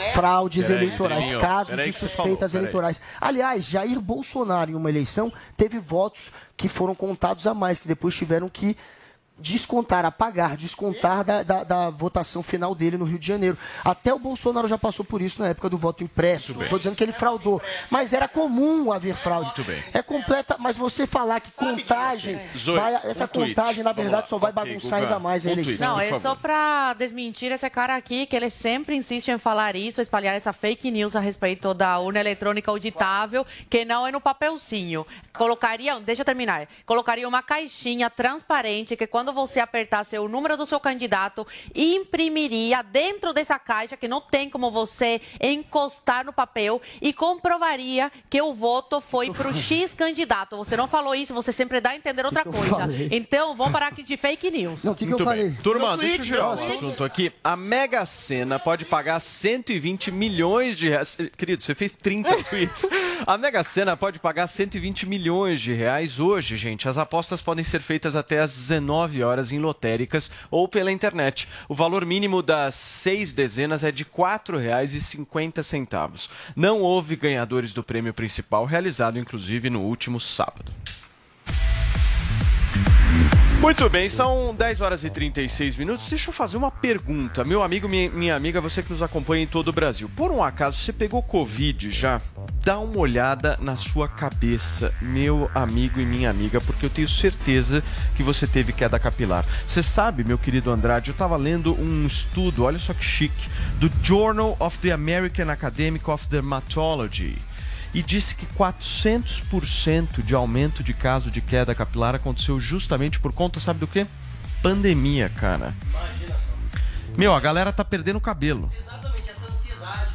é fraudes Peraí, eleitorais, casos peraí de suspeitas eleitorais. Aliás, Jair Bolsonaro, em uma eleição, teve votos que foram contados a mais, que depois tiveram que descontar, apagar, descontar da, da, da votação final dele no Rio de Janeiro. Até o Bolsonaro já passou por isso na época do voto impresso. Estou dizendo que ele fraudou. Mas era comum haver fraude. Muito bem. É completa, mas você falar que contagem, vai- essa um tweet. contagem, na verdade, só vai bagunçar ainda mais a eleição. Não, é só pra desmentir esse cara aqui, que ele sempre insiste em falar isso, espalhar essa fake news a respeito da urna eletrônica auditável, que não é no papelzinho. Colocaria, deixa eu terminar, colocaria uma caixinha transparente que quando você apertasse o número do seu candidato, imprimiria dentro dessa caixa, que não tem como você encostar no papel, e comprovaria que o voto foi pro X candidato. Você não falou isso, você sempre dá a entender outra que eu coisa. falei? Então, vamos parar aqui de fake news. Não, o que, que eu falei? bem. Turma, No deixa eu um tweet. assunto aqui. A Mega Sena pode pagar 120 milhões de reais. Querido, você fez 30 tweets. A Mega Sena pode pagar 120 milhões de reais hoje, gente. As apostas podem ser feitas até às 19 horas em lotéricas ou pela internet. O valor mínimo das seis dezenas é de R$ 4,50. Não houve ganhadores do prêmio principal, realizado inclusive no último sábado. Muito bem, são 10 horas e 36 minutos. Deixa eu fazer uma pergunta. Meu amigo, minha, minha amiga, você que nos acompanha em todo o Brasil. Por um acaso, você pegou Covid já? Dá uma olhada na sua cabeça, meu amigo e minha amiga, porque eu tenho certeza que você teve queda capilar. Você sabe, meu querido Andrade, eu estava lendo um estudo, olha só que chique, do Journal of the American Academic of Dermatology e disse que 400% de aumento de caso de queda capilar aconteceu justamente por conta, sabe do quê? Pandemia, cara. Meu, a galera tá perdendo o cabelo. Exatamente,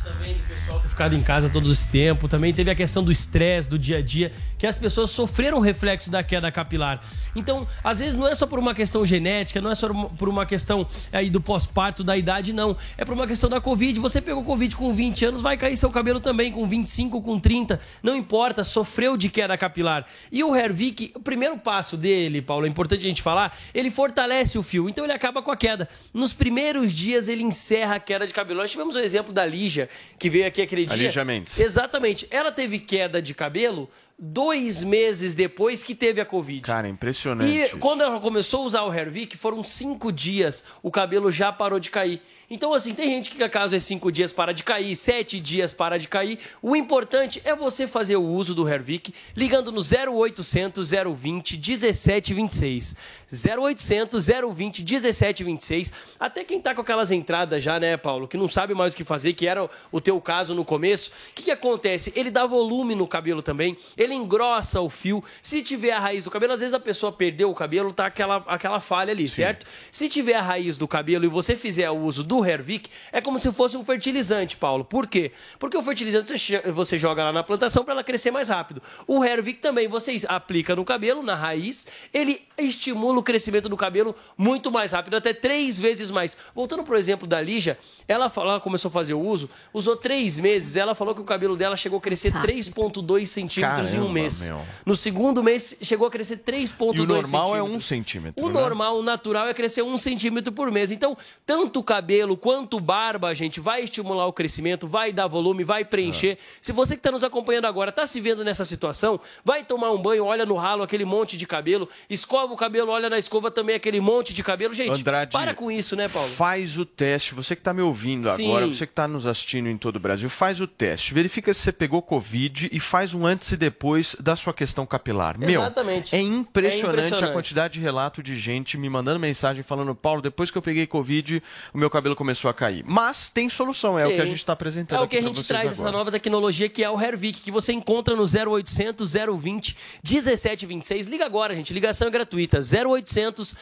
também do pessoal ter ficado em casa todo esse tempo. Também teve a questão do estresse do dia a dia, que as pessoas sofreram reflexo da queda capilar. Então, às vezes não é só por uma questão genética, não é só por uma questão aí do pós-parto, da idade, não. É por uma questão da Covid. Você pegou Covid com 20 anos, vai cair seu cabelo também, com 25, com 30. Não importa, sofreu de queda capilar. E o Hervik, o primeiro passo dele, Paulo, é importante a gente falar, ele fortalece o fio, então ele acaba com a queda. Nos primeiros dias ele encerra a queda de cabelo. Nós tivemos o exemplo da Lígia, que veio aqui aquele dia. Lígia Mendes. Exatamente. Ela teve queda de cabelo dois meses depois que teve a Covid. Cara, impressionante. E quando ela começou a usar o Hervik, foram cinco dias, o cabelo já parou de cair. Então, assim, tem gente que caso é cinco dias para de cair, sete dias para de cair. O importante é você fazer o uso do Hervik ligando no 0800 020 1726. 0800 020 1726. Até quem tá com aquelas entradas já, né, Paulo, que não sabe mais o que fazer, que era o teu caso no começo. O que, que acontece? Ele dá volume no cabelo também, ele engrossa o fio. Se tiver a raiz do cabelo, às vezes a pessoa perdeu o cabelo, tá aquela, aquela falha ali, certo? Se tiver a raiz do cabelo e você fizer o uso do Hervik, é como se fosse um fertilizante, Paulo. Por quê? Porque o fertilizante você- joga lá na plantação para ela crescer mais rápido. O Hervik também você aplica no cabelo, na raiz, ele estimula o crescimento do cabelo muito mais rápido, até três vezes mais. Voltando pro exemplo da Lígia, ela, falou, ela começou a fazer o uso, usou três meses, ela falou que o cabelo dela chegou a crescer 3,2 centímetros em um mês. meu. No segundo mês, chegou a crescer 3,2 E o normal é centímetros. um centímetro. O né? normal, o natural é crescer um centímetro por mês. Então, tanto o cabelo quanto barba, gente, vai estimular o crescimento, vai dar volume, vai preencher. Ah. Se você que está nos acompanhando agora está se vendo nessa situação, vai tomar um banho, olha no ralo aquele monte de cabelo, escova o cabelo, olha na escova também aquele monte de cabelo. Gente, Andrade, para com isso, né, Paulo? Faz o teste. Você que está me ouvindo Sim. agora, você que está nos assistindo em todo o Brasil, faz o teste. Verifica se você pegou Covid e faz um antes e depois da sua questão capilar. Meu, Exatamente. é impressionante, É impressionante. a quantidade de relato de gente me mandando mensagem falando, Paulo, depois que eu peguei Covid, o meu cabelo começou a cair. Mas tem solução, é o que a gente está apresentando É o que a gente traz, agora. essa nova tecnologia que é o Hervik, que você encontra no 0800 020 1726. Liga agora, gente. Ligação é gratuita. 0800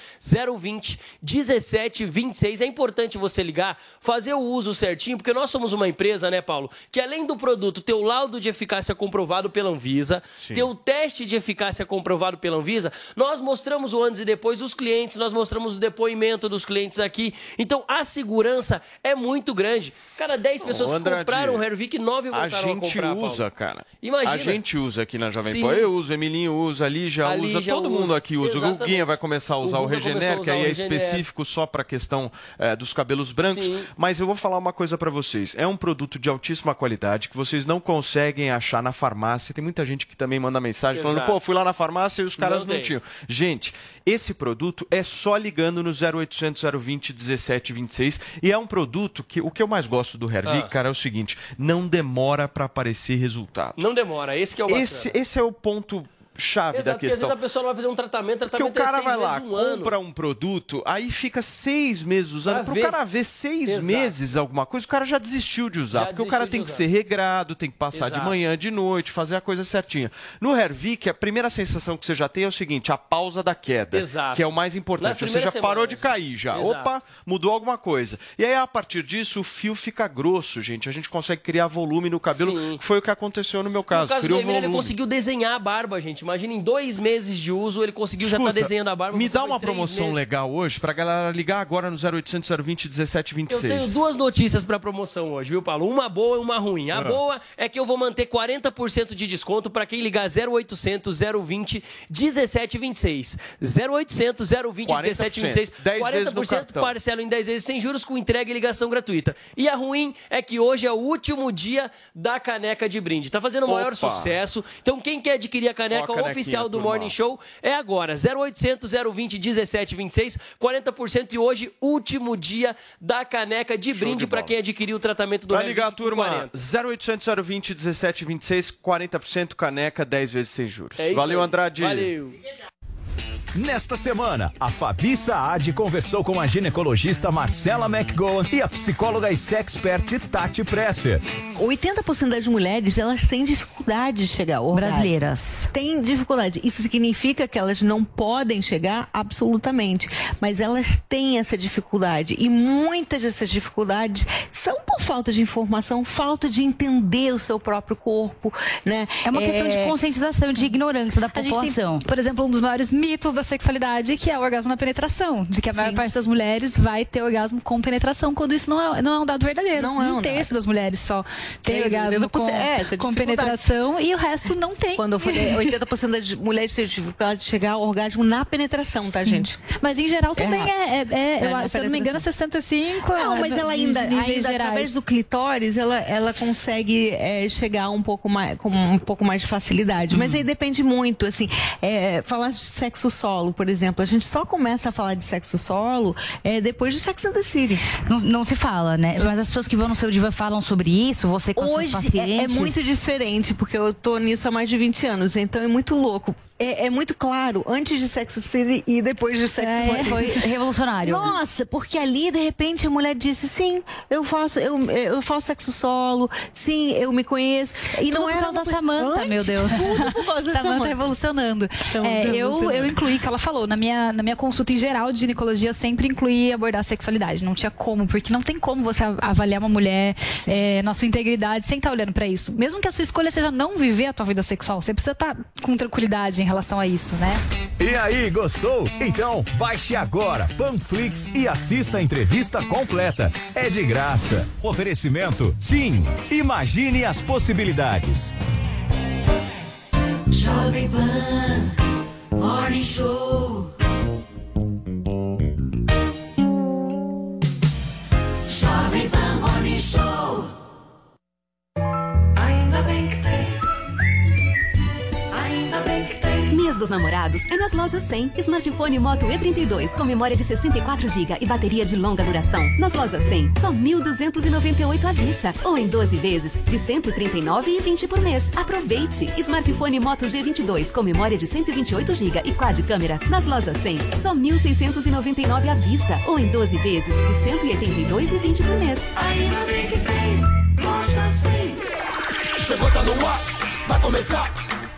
020 1726. É importante você ligar, fazer o uso certinho, porque nós somos uma empresa, né, Paulo, que além do produto ter o laudo de eficácia comprovado pela Anvisa, Sim. ter o teste de eficácia comprovado pela Anvisa, nós mostramos o antes e depois dos clientes, nós mostramos o depoimento dos clientes aqui. Então, a segurança é muito grande. Cara, 10 pessoas Andrade, compraram o Hervik, 9 A voltaram a, gente comprar, Paulo. usa, cara. Imagina. A gente usa aqui na Jovem. Pan. Eu uso, Emilinho usa, a Lígia A usa, Lígia todo mundo usa. aqui usa. O Exatamente. Guguinha vai começar a usar O o, a Regener, que aí o é específico só para a questão eh, dos cabelos brancos. Sim. Mas eu vou falar uma coisa para vocês. É um produto de altíssima qualidade que vocês não conseguem achar na farmácia. Tem muita gente que também manda mensagem falando, Exato. pô, fui lá na farmácia e os caras Não não, tinham. Gente, esse produto é só ligando no 0800 020 1726 e é um produto que o que eu mais gosto do Hervik, Ah. cara, é o seguinte, não demora para aparecer resultado. Não demora, esse que é o bacana. Esse, esse é o ponto chave Exato, da porque questão. vezes a pessoa vai fazer um tratamento, Porque tratamento o cara é vai lá, um compra um produto, aí fica seis meses usando. Para o cara ver seis Exato. meses alguma coisa, o cara já desistiu de usar. Já porque o cara tem de que usar. ser regrado, tem que passar de Exato. manhã, de noite, fazer a coisa certinha. No Hervik, a primeira sensação que você já tem é o seguinte, a pausa da queda. Exato. Que é o mais importante. Você já primeiras parou de cair já. Exato. Opa, mudou alguma coisa. E aí, a partir disso, o fio fica grosso, gente. A gente consegue criar volume no cabelo, Sim. que foi o que aconteceu no meu caso. No caso do Criou Emílio, ele volume. conseguiu desenhar a barba, gente. Imagina, em dois meses de uso, ele conseguiu já estar Escuta, desenhando a barba. Me dá uma promoção meses. legal hoje pra galera ligar agora no 0800 020 Eu 1726. tenho duas notícias pra promoção hoje, viu, Paulo? Uma boa e uma ruim. A Bora. boa é que eu vou manter 40% de desconto pra quem ligar 0800 020 1726. 0800 020 1726. 10 vezes no 40% cartão. parcela em 10 vezes sem juros com entrega e ligação gratuita. E a ruim é que hoje é o último dia da caneca de brinde. Tá fazendo o maior Opa. sucesso. Então quem quer adquirir a caneca oficial do. Morning Show é agora. 0800 020 1726. 40% e hoje último dia da caneca de brinde de pra bola. quem adquiriu o tratamento do Hervik ligar, turma, 40. 0800 020 1726, 40% caneca, 10 vezes sem juros. É Valeu. Andrade. Valeu. Nesta semana, a Fabi Saad conversou com a ginecologista Marcela McGowan e a psicóloga e sexpert Tati Presser. 80% das mulheres, elas têm dificuldade de chegar ao. Brasileiras. Têm dificuldade. Isso significa que elas não podem chegar absolutamente, mas elas têm essa dificuldade e muitas dessas dificuldades são por falta de informação, falta de entender o seu próprio corpo, né? É uma questão de conscientização, de ignorância da A gente tem, população. por exemplo, um dos maiores mitos da sexualidade, que é o orgasmo na penetração. De que a maior parte das mulheres vai ter orgasmo com penetração, quando isso não é, não é um dado verdadeiro. Não é um um terço das mulheres só tem É, orgasmo com, 80% é, com penetração e o resto não tem. Quando eu falei 80% das mulheres têm dificuldade de chegar ao orgasmo na penetração, tá, Sim. gente? Mas em geral também errado. é, é- é- acho, se eu não me engano, é 65. Não, mas ela ainda, ainda através do clitóris, ela, ela consegue é, chegar um pouco mais, com um pouco mais de facilidade. Mas Hum. aí depende muito, assim, é, falar de sexo solo, por exemplo, a gente só começa a falar de sexo solo é, depois de Sex and the City. Não, não se fala, né? Mas as pessoas que vão no seu Diva falam sobre isso, você com Hoje suas é, pacientes. é muito diferente, porque eu tô nisso há mais de 20 anos, então é muito louco. É, é muito claro, antes de Sex and the City e depois de Sex and the É, City. foi revolucionário. Nossa, porque ali, de repente, a mulher disse, sim, eu faço, eu, eu faço sexo solo, sim, eu me conheço. E Tudo não era da Antes, meu Deus. Tudo por causa da Samantha. revolucionando. Samantha É, eu, revolucionando. eu incluí, que ela falou, na minha, na minha consulta em geral de ginecologia, eu sempre incluí abordar a sexualidade. Não tinha como, porque não tem como você avaliar uma mulher é, na sua integridade sem estar olhando pra isso. Mesmo que a sua escolha seja não viver a tua vida sexual, você precisa estar com tranquilidade em relação a isso, né? E aí, gostou? Então baixe agora Panflix e assista a entrevista completa. É de graça. Oferecimento Tim. Imagine as possibilidades. Jovem Pan Morning Show. Mês dos namorados é nas lojas 100. Smartphone Moto E32 com memória de 64 GB e bateria de longa duração. Nas lojas 100, só 1.298 à vista. Ou em 12 vezes de 139,20 por mês. Aproveite! Smartphone Moto G22 com memória de 128 GB e quad câmera. Nas lojas 100, só 1.699 à vista. Ou em 12 vezes de 182,20 por mês. Ainda bem que tem. Loja 100. Chegou, tá no ar, vai começar.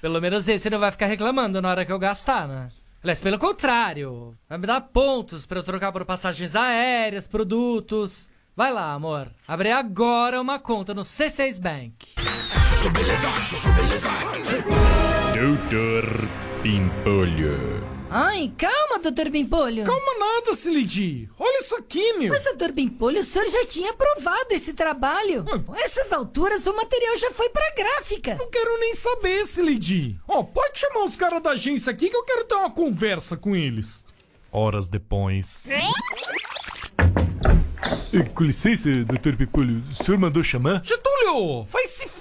Pelo menos esse não vai ficar reclamando na hora que eu gastar, né? Aliás, pelo contrário, vai me dar pontos pra eu trocar por passagens aéreas, produtos. Vai lá, amor. Abre agora uma conta no C6 Bank. Doutor Pimpolho. Ai, calma, doutor Pimpolho. Calma nada, Silidi. Olha isso aqui, meu. Mas, doutor Pimpolho, o senhor já tinha aprovado esse trabalho. A essas alturas, o material já foi pra gráfica. Não quero nem saber, Silidi. Ó, pode chamar os caras da agência aqui que eu quero ter uma conversa com eles. Horas depois. Com licença, doutor Pimpolho. O senhor mandou chamar? Getúlio, vai se f...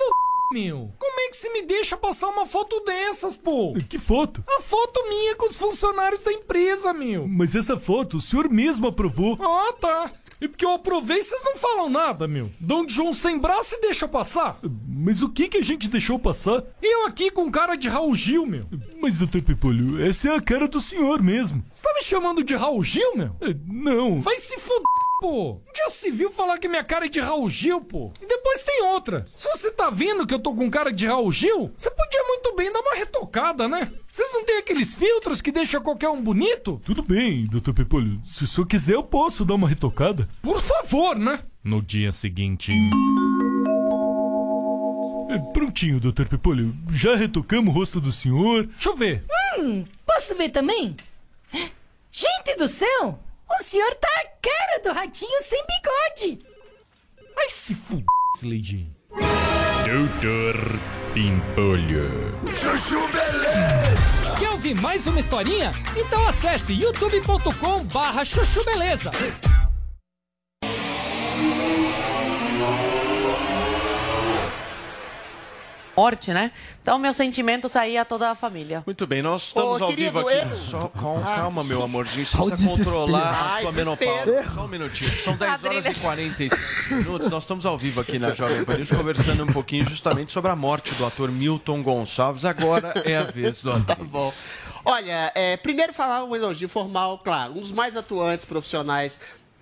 meu. Como é que você me deixa passar uma foto dessas, pô? Que foto? A foto minha com os funcionários da empresa, meu. Mas essa foto o senhor mesmo aprovou. Ah, tá. E porque eu aprovei, vocês não falam nada, meu. Dom João sem braço e deixa passar. Mas o que que a gente deixou passar? Eu aqui com cara de Raul Gil, meu. Mas, doutor Pipolho, essa é a cara do senhor mesmo. Você tá me chamando de Raul Gil, meu? Não. Vai se f... pô. Já se viu falar que minha cara é de Raul Gil, pô. E depois tem outra. Se você tá vendo que eu tô com cara de Raul Gil, você podia muito bem dar uma retocada, né? Vocês não têm aqueles filtros que deixam qualquer um bonito? Tudo bem, doutor Pepolho. Se o senhor quiser, eu posso dar uma retocada. Por favor, né? No dia seguinte. É, Prontinho, doutor Pepolho. Já retocamos o rosto do senhor. Deixa eu ver. Hum, posso ver também? Gente do céu! O senhor tá a cara do ratinho sem bigode! Ai, se f... Lady. Doutor Pimpolho. Chuchu Beleza! Quer ouvir mais uma historinha? Então acesse youtube.com barra chuchu beleza. Morte, né? Então, meu sentimento saía a toda a família. Muito bem, nós estamos Ô, ao vivo aqui. eu- Só, calma, Ah, calma, meu amorzinho. Você precisa controlar a sua menopausa. Só um minutinho. São 10 horas e 45 minutos. Nós estamos ao vivo aqui na Jovem Pan News conversando um pouquinho justamente sobre a morte do ator Milton Gonçalves. Agora é a vez do Tá André. bom. Olha, é, primeiro falar um elogio formal, claro, um dos mais atuantes profissionais,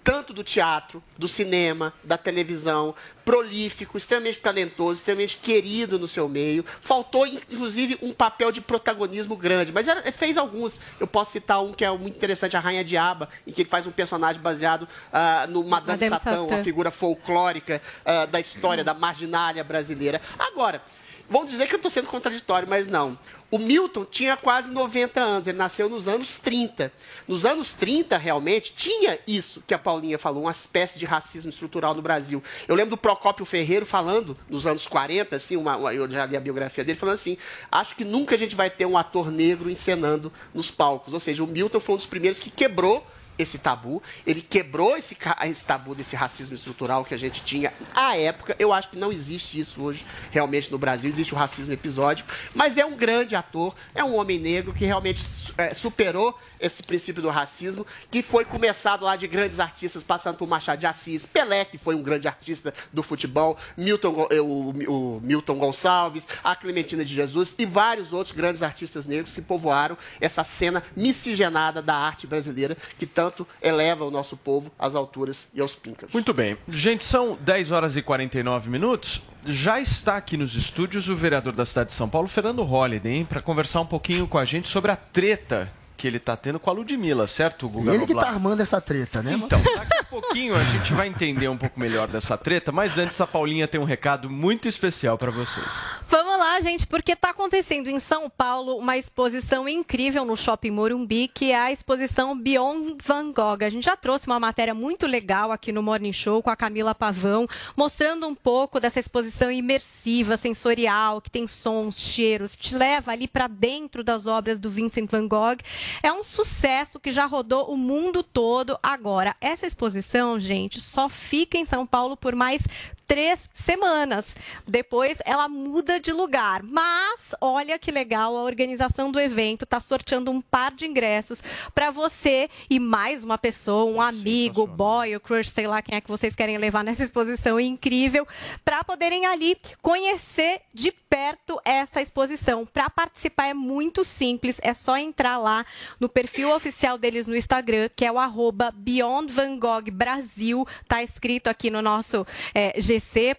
tanto do teatro, do cinema, da televisão, prolífico, extremamente talentoso, extremamente querido no seu meio. Faltou, inclusive, um papel de protagonismo grande, mas fez alguns. Eu posso citar um que é muito interessante, a Rainha Diaba, em que ele faz um personagem baseado ah, no Madame, Madame Satã, Satã. uma figura folclórica ah, da história da marginália brasileira. Agora, vão dizer que eu estou sendo contraditório, mas não. O Milton tinha quase 90 anos, ele nasceu nos anos 30. Nos anos 30, realmente, tinha isso que a Paulinha falou, uma espécie de racismo estrutural no Brasil. Eu lembro do Procópio Ferreiro falando, nos anos 40, assim, uma, uma- eu já li a biografia dele, falando assim, acho que nunca a gente vai ter um ator negro encenando nos palcos. Ou seja, o Milton foi um dos primeiros que quebrou esse tabu, ele quebrou esse, esse tabu desse racismo estrutural que a gente tinha à época. Eu acho que não existe isso hoje realmente no Brasil, existe o racismo episódico, mas é um grande ator, é um homem negro que realmente é, superou esse princípio do racismo, que foi começado lá de grandes artistas, passando por Machado de Assis, Pelé, que foi um grande artista do futebol, Milton, eh, o, o Milton Gonçalves, a Clementina de Jesus e vários outros grandes artistas negros que povoaram essa cena miscigenada da arte brasileira, que tanto eleva o nosso povo às alturas e aos píncaros. Muito bem. Gente, são 10 horas e 49 minutos. Já está aqui nos estúdios o vereador da cidade de São Paulo, Fernando Holliday, para conversar um pouquinho com a gente sobre a treta que ele está tendo com a Ludmilla, certo, Guga Ele que Noblar? tá armando essa treta, né? Então, daqui a pouquinho a gente vai entender um pouco melhor dessa treta, mas antes a Paulinha tem um recado muito especial para vocês. Vamos lá, gente, porque está acontecendo em São Paulo uma exposição incrível no Shopping Morumbi, que é a exposição Beyond Van Gogh. A gente já trouxe uma matéria muito legal aqui no Morning Show com a Camila Pavão, mostrando um pouco dessa exposição imersiva, sensorial, que tem sons, cheiros, te leva ali para dentro das obras do Vincent Van Gogh. É um sucesso que já rodou o mundo todo. Agora, essa exposição, gente, só fica em São Paulo por mais três semanas. Depois ela muda de lugar. Mas olha que legal, a organização do evento está sorteando um par de ingressos para você e mais uma pessoa, um amigo, boy ou crush, sei lá quem é que vocês querem levar nessa exposição incrível, para poderem ali conhecer de perto essa exposição. Para participar é muito simples, é só entrar lá no perfil oficial deles no Instagram, que é o arroba Beyond Van Gogh Brasil, tá escrito aqui no nosso é,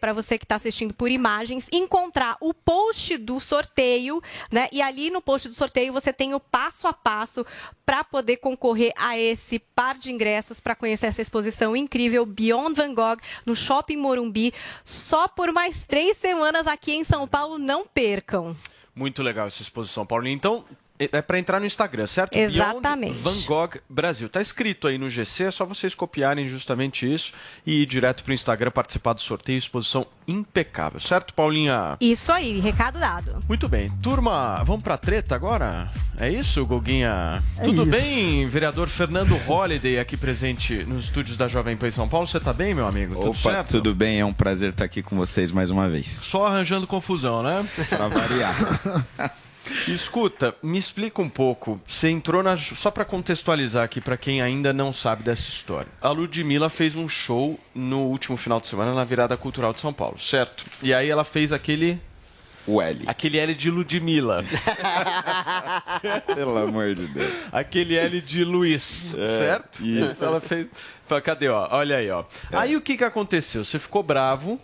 Para você que está assistindo por imagens, encontrar o post do sorteio, né? E ali no post do sorteio você tem o passo a passo para poder concorrer a esse par de ingressos para conhecer essa exposição incrível Beyond Van Gogh no Shopping Morumbi, só por mais três semanas aqui em São Paulo. Não percam. Muito legal essa exposição, Paulinho. Então, é é para entrar no Instagram, certo? Exatamente. Beyond Van Gogh Brasil. Tá escrito aí no GC, é só vocês copiarem justamente isso e ir direto pro Instagram participar do sorteio, exposição impecável, certo, Paulinha? Isso aí, recado dado. Muito bem. Turma, vamos pra treta agora? É isso, Goguinha? É Tudo isso. bem, vereador Fernando Holliday aqui presente nos estúdios da Jovem Pan em São Paulo. Você tá bem, meu amigo? Tudo Opa, certo? tudo bem? É um prazer estar aqui com vocês mais uma vez. Só arranjando confusão, né? Pra variar. Escuta, me explica um pouco. Você entrou na. Só pra contextualizar aqui pra quem ainda não sabe dessa história. A Ludmilla fez um show no último final de semana na Virada Cultural de São Paulo, certo? E aí ela fez aquele O L. Aquele L de Ludmilla. Pelo amor de Deus. Aquele L de Luiz, É, certo? isso. Ela fez. Cadê, ó? Olha aí, ó. Aí o que que aconteceu? Você ficou bravo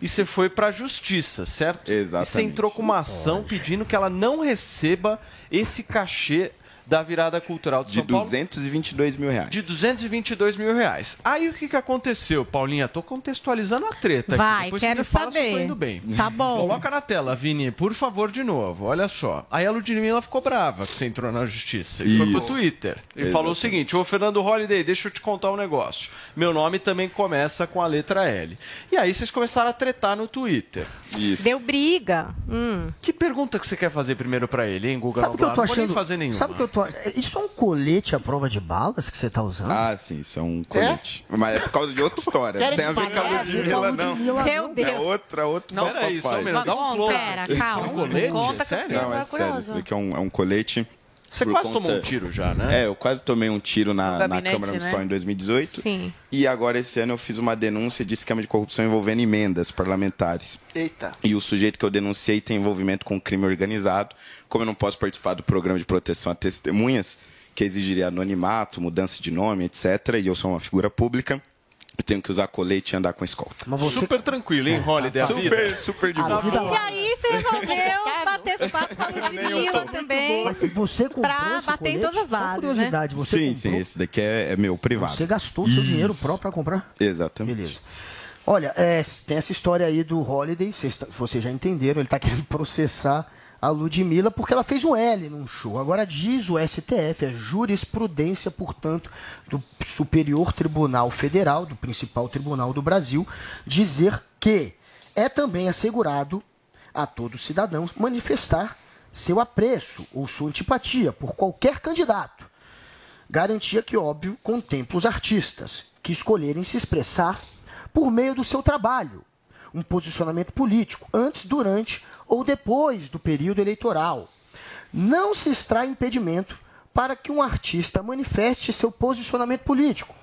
e você foi pra justiça, certo? Exatamente. E você entrou com uma ação pedindo que ela não receba esse cachê da virada cultural de De São Paulo. 222 mil reais. De 222 mil reais. Aí o que, que aconteceu, Paulinha? Tô contextualizando a treta. Vai, aqui. Depois quero você me fala se eu saber. bem. Tá bom. Coloca na tela, Vini, por favor, de novo. Olha só. Aí a Ludmilla ficou brava que você entrou na justiça. E foi pro. Twitter. E falou o seguinte: Ô Fernando Holliday, deixa eu te contar um negócio. Meu nome também começa com a letra L. E aí vocês começaram a tretar no Twitter. Isso. Deu briga. Hum. Que pergunta que você quer fazer primeiro pra ele, hein, Guga? Sabe o que eu tô Não vou nem achando? fazer nenhuma. Sabe o que eu tô Isso é um colete à prova de balas que você tá usando? Ah, sim, isso é um colete. Mas é por causa de outra história. Querem Tem a ver com a? Ludmilla, não. Meu É Deus. outra, outro Não, peraí, só um minuto. Dá um close. pera, Isso é calma. um colete? Conta que eu Sério? fiquei Não, é sério. Isso aqui é um, é um colete. Você quase conta- tomou um tiro já, né? É, eu quase tomei um tiro na, No na gabinete, Câmara Municipal né? em 2018. Sim. E agora, esse ano, eu fiz uma denúncia de esquema de corrupção envolvendo emendas parlamentares. Eita. E o sujeito que eu denunciei tem envolvimento com crime organizado. Como eu não posso participar do programa de proteção a testemunhas, que exigiria anonimato, mudança de nome, etc., e eu sou uma figura pública, eu tenho que usar colete e andar com escolta. Mas você... Super tranquilo, hein, Holiday? A vida? Super, super de boa. vida E aí você resolveu bater esse papo com a Ludmilla também. Mas se você comprou Pra esse bater em todas as bases, curiosidade, você Sim, comprou? sim, esse daqui é, é meu privado. Você gastou seu dinheiro próprio para comprar? Exatamente. Beleza. Olha, é, tem essa história aí do Holiday, vocês, tá- vocês já entenderam, ele está querendo processar a Ludmilla porque ela fez um L num show. Agora diz o STF, a jurisprudência, portanto, do Superior Tribunal Federal, do principal tribunal do Brasil, dizer que é também assegurado a todo cidadão manifestar seu apreço ou sua antipatia por qualquer candidato. Garantia que, óbvio, contempla os artistas que escolherem se expressar por meio do seu trabalho, um posicionamento político, antes, durante ou depois do período eleitoral. Não se extrai impedimento para que um artista manifeste seu posicionamento político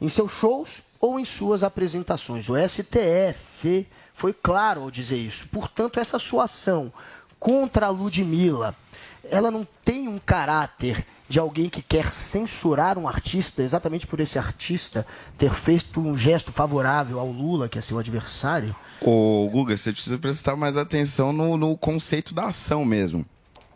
em seus shows ou em suas apresentações. O STF foi claro ao dizer isso. Portanto, essa sua ação contra a Ludmilla, ela não tem um caráter de alguém que quer censurar um artista exatamente por esse artista ter feito um gesto favorável ao Lula, que é seu adversário. Ô, Guga, você precisa prestar mais atenção no, no conceito da ação mesmo.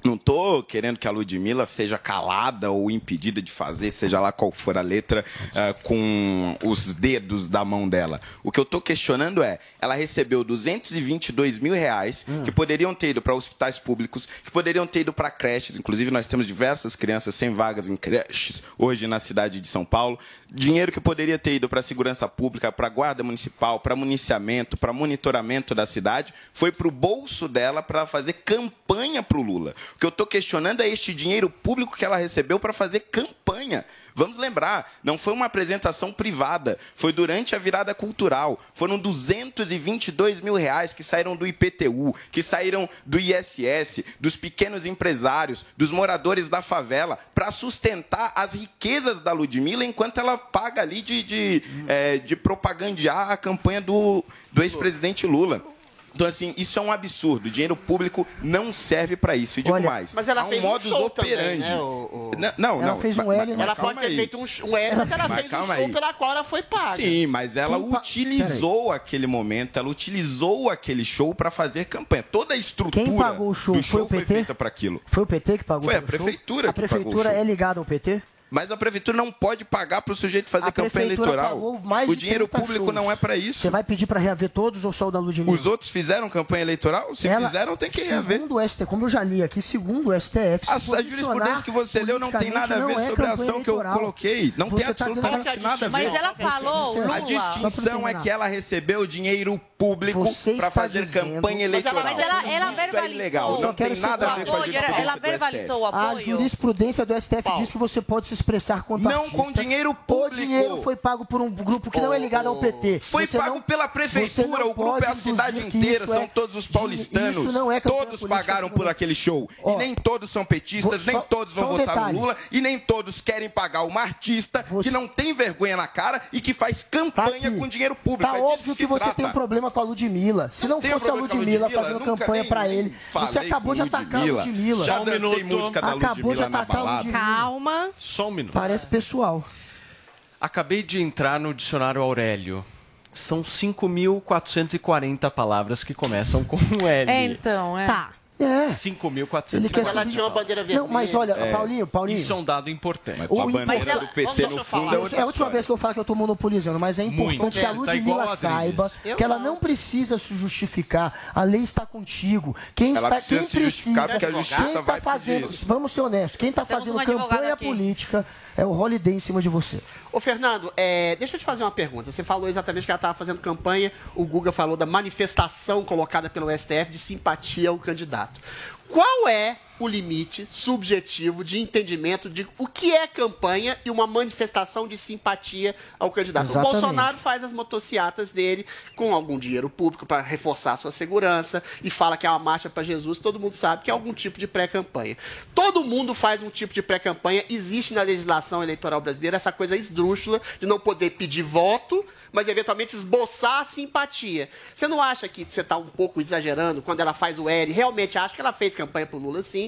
Não tô querendo que a Ludmilla seja calada ou impedida de fazer, seja lá qual for a letra, ah, com os dedos da mão dela. O que eu tô questionando é, ela recebeu 222 mil reais que poderiam ter ido para hospitais públicos, que poderiam ter ido para creches. Inclusive, nós temos diversas crianças sem vagas em creches hoje na cidade de São Paulo. Dinheiro que poderia ter ido para segurança pública, para guarda municipal, para municiamento, para monitoramento da cidade, foi para o bolso dela para fazer campanha para o Lula. O que eu estou questionando é este dinheiro público que ela recebeu para fazer campanha. Vamos lembrar, não foi uma apresentação privada, foi durante a virada cultural. Foram 222 mil reais que saíram do IPTU, que saíram do ISS, dos pequenos empresários, dos moradores da favela, para sustentar as riquezas da Ludmilla enquanto ela paga ali de, de, eh, de propagandear a campanha do, do ex-presidente Lula. Então, assim, isso é um absurdo. O dinheiro público não serve para isso. E digo Olha, mais. Mas ela há um fez um modus show também, operandi. né, o- o- Não, não, Ela não. fez um L, mas Ela pode ter aí. feito um, um L, mas ela Mas fez um show aí. pela qual ela foi paga. Sim, mas ela Quem pa- utilizou aquele momento, ela utilizou aquele show para fazer campanha. Toda a estrutura Quem pagou o show do foi show o foi PT? feita para aquilo. Foi o PT que pagou Foi a pelo show? prefeitura A que pagou o prefeitura show. é ligada ao PT? Mas a prefeitura não pode pagar para o sujeito fazer A campanha eleitoral. pagou mais O de dinheiro 30 público shows. não é para isso. Você vai pedir para reaver todos ou só o da Ludmilla? Os outros fizeram campanha eleitoral? Se Ela- fizeram, tem que reaver. Segundo o STF, como eu já li aqui, segundo o STF, se A, a jurisprudência que você leu não tem nada a ver é sobre a ação que eu eleitoral. coloquei. Não Você tem tá absolutamente que- nada a ver. Mas ela falou. Lula. A distinção é que ela recebeu dinheiro público para fazer dizendo- campanha Mas ela, eleitoral. mas ela, ela Isso é verbalizou. ilegal. Não tem quero nada a ver com a apoio, jurisprudência ela verbalizou o STF. A apoio. jurisprudência do STF diz que você pode se expressar contra Não artista. com dinheiro O público. dinheiro foi pago por um grupo que não é ligado ao PT. Foi Você pago não- pela você prefeitura, não o grupo é a cidade inteira, isso são é- todos os Isso paulistanos. não é todos pagaram isso por não aquele show. Ó, e nem todos são petistas, vou- nem só- todos vão um votar detalhe. no Lula, e nem todos querem pagar uma artista que não tem vergonha na cara e que faz campanha aqui. com dinheiro público. Tá é óbvio que, que você trata. tem um problema com a Ludmilla. Se não, tenho fosse a Ludmilla fazendo campanha nem ele, você acabou de atacar a Ludmilla. Já dancei música da Acabou de Ludmilla na balada. Calma. Só um minuto. Parece pessoal. Acabei de entrar no dicionário Aurélio. São 5.440 palavras que começam com L. É, então, é. Tá. É. 5.440. Ele quer Mas ela subir- tinha uma bandeira vermelha. Não, mas olha, É. Paulinho, Paulinho. Isso é um dado importante. Mas a O- bandeira mas ela- do PT no fundo é É outra a última vez que eu falo que eu tô monopolizando, mas é importante Muito. que a Tá Ludmilla a Adriles. saiba Eu que ela não. não precisa se justificar. A lei está contigo. Quem Ela está, precisa quem se justificar precisa, porque a justiça quem vai tá fazendo, pedir vamos ser honestos, quem está Temos fazendo um campanha aqui. política é o Holiday em cima de você. Ô, Fernando, é, deixa eu te fazer uma pergunta. Você falou exatamente que ela estava fazendo campanha, o Guga falou da manifestação colocada pelo STF de simpatia ao candidato. Qual é o limite subjetivo de entendimento de o que é campanha e uma manifestação de simpatia ao candidato? Exatamente. O Bolsonaro faz as motocicletas dele com algum dinheiro público para reforçar a sua segurança e fala que é uma marcha para Jesus. Todo mundo sabe que é algum tipo de pré-campanha. Todo mundo faz um tipo de pré-campanha. Existe na legislação eleitoral brasileira essa coisa esdrúxula de não poder pedir voto, mas eventualmente esboçar a simpatia. Você não acha que você está um pouco exagerando quando ela faz o L? Realmente acho que ela fez campanha pro Lula, sim,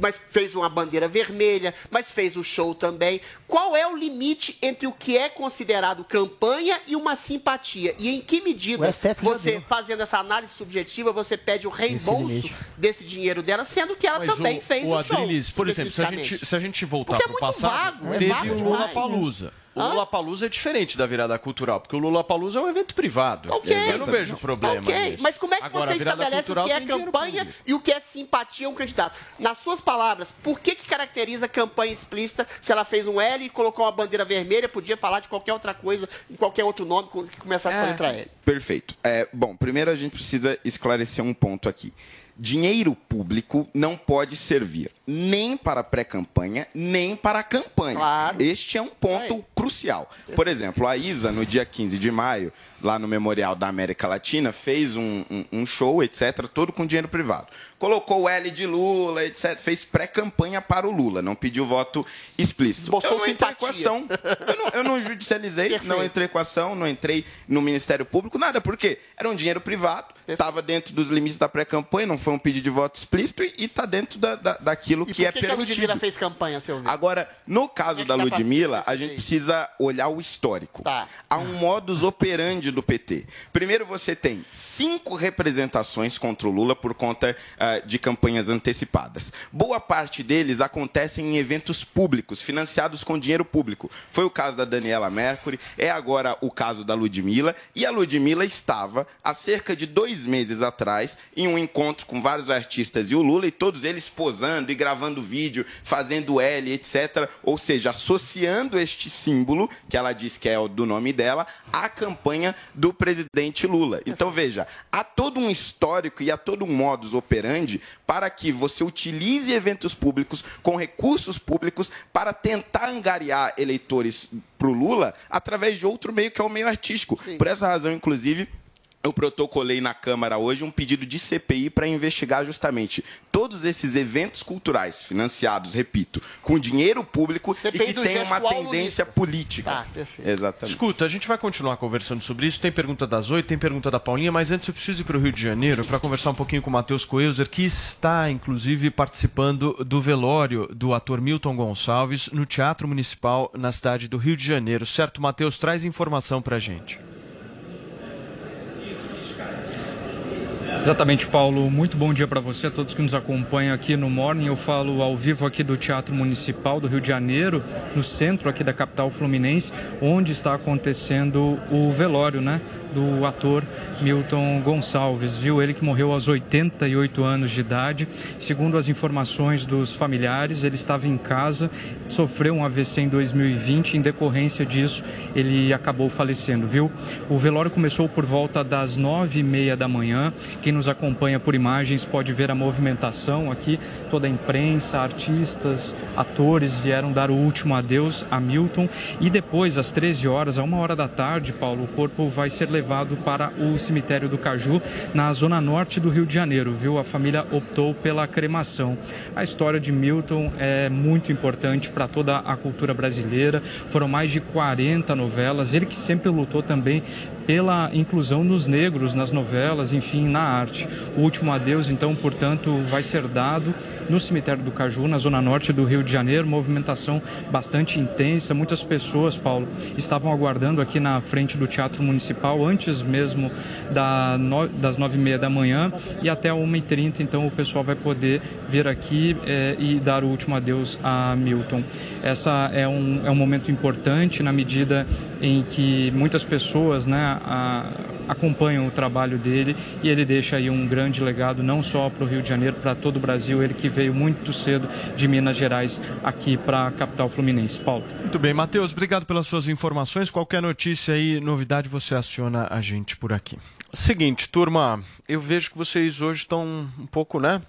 mas fez uma bandeira vermelha, mas fez o show também. Qual é o limite entre o que é considerado campanha e uma simpatia? E em que medida você, deu. fazendo essa análise subjetiva, você pede o reembolso desse dinheiro dela, sendo que ela Mas também o, fez o o, show? Adriles, por exemplo, se a, gente, se a gente voltar Porque é para o muito passado, vago, é teve vago o. Lula Palusa. O Hã? Lula Palusa é diferente da virada cultural, porque o Lula Palusa é um evento privado. Ok. Eu não vejo problema. Ok, nisso. mas como é que Agora, você estabelece o que é campanha e o que é simpatia a um candidato? Nas suas palavras, por que, que caracteriza campanha explícita se ela fez um L e colocou uma bandeira vermelha, podia falar de qualquer outra coisa, em qualquer outro nome que começasse com a É. letra L? Perfeito. É, bom, primeiro a gente precisa esclarecer um ponto aqui. Dinheiro público não pode servir nem para pré-campanha, nem para a campanha. Claro. Este é um ponto crucial. Por exemplo, a Isa, no dia 15 de maio, lá no Memorial da América Latina, fez um, um- um show, etc., todo com dinheiro privado. Colocou o L de Lula, etc., fez pré-campanha para o Lula, não pediu voto explícito. Eu não entrei com simpatia. ação, eu não, eu não judicializei, Perfeito. não entrei com ação, não entrei no Ministério Público, nada, porque era um dinheiro privado, estava dentro dos limites da pré-campanha, não foi um pedido de voto explícito e está dentro da, da- daquilo E que por é que, que a permitido. Ludmilla fez campanha, seu ver? Agora, no caso é que da pra Ludmilla, a gente precisa olhar o histórico. Tá. Há um modus operandi do PT. Primeiro, você tem cinco representações contra o Lula por conta ah, de campanhas antecipadas. Boa parte deles acontecem em eventos públicos, financiados com dinheiro público. Foi o caso da Daniela Mercury, é agora o caso da Ludmilla. E a Ludmilla estava, há cerca de dois meses atrás, em um encontro com vários artistas e o Lula, e todos eles posando e gravando vídeo, fazendo L, etc. Ou seja, associando este símbolo, que ela diz que é o do nome dela, à campanha do presidente Lula. Então, veja, há todo um histórico e há todo um modus operandi para que você utilize eventos públicos com recursos públicos para tentar angariar eleitores para o Lula através de outro meio que é o meio artístico. Por essa razão, inclusive, eu protocolei na Câmara hoje um pedido de CPI para investigar justamente todos esses eventos culturais financiados, repito, com dinheiro público CPI e que tem uma tendência política. Tá, perfeito. Exatamente. Escuta, a gente vai continuar conversando sobre isso. Tem pergunta das oito, tem pergunta da Paulinha, mas antes eu preciso ir para o Rio de Janeiro para conversar um pouquinho com o Matheus Coelzer, que está, inclusive, participando do velório do ator Milton Gonçalves no Teatro Municipal na cidade do Rio de Janeiro. Certo, Matheus? Traz informação para a gente. Exatamente, Paulo. Muito bom dia para você, a todos que nos acompanham aqui no Morning. Eu falo ao vivo aqui do Teatro Municipal do Rio de Janeiro, no centro aqui da capital fluminense, onde está acontecendo o velório, né? Do ator Milton Gonçalves, viu? Ele que morreu aos 88 anos de idade. Segundo as informações dos familiares, ele estava em casa, sofreu um AVC em 2020. Em decorrência disso, ele acabou falecendo, viu? O velório começou por volta das nove e meia da manhã. Quem nos acompanha por imagens pode ver a movimentação aqui. Toda a imprensa, artistas, atores vieram dar o último adeus a Milton. E depois, às 13 horas, a uma hora da tarde, Paulo, o corpo vai ser levado para o cemitério do Caju, na zona norte do Rio de Janeiro, viu? A família optou pela cremação. A história de Milton é muito importante para toda a cultura brasileira. Foram mais de 40 novelas. Ele que sempre lutou também pela inclusão dos negros nas novelas, enfim, na arte. O último adeus, então, portanto, vai ser dado no cemitério do Caju, na zona norte do Rio de Janeiro. Movimentação bastante intensa. Muitas pessoas, Paulo, estavam aguardando aqui na frente do Teatro Municipal antes mesmo da no- das nove e meia da manhã e até uma e trinta. Então, o pessoal vai poder vir aqui eh, e dar o último adeus a Milton. Essa é um, é um momento importante na medida em que muitas pessoas, né, a- acompanham o trabalho dele e ele deixa aí um grande legado não só para o Rio de Janeiro, para todo o Brasil, ele que veio muito cedo de Minas Gerais aqui para a capital fluminense. Paulo. Muito bem, Matheus, obrigado pelas suas informações. Qualquer notícia aí, novidade, você aciona a gente por aqui. Seguinte, turma, eu vejo que vocês hoje estão um pouco, né?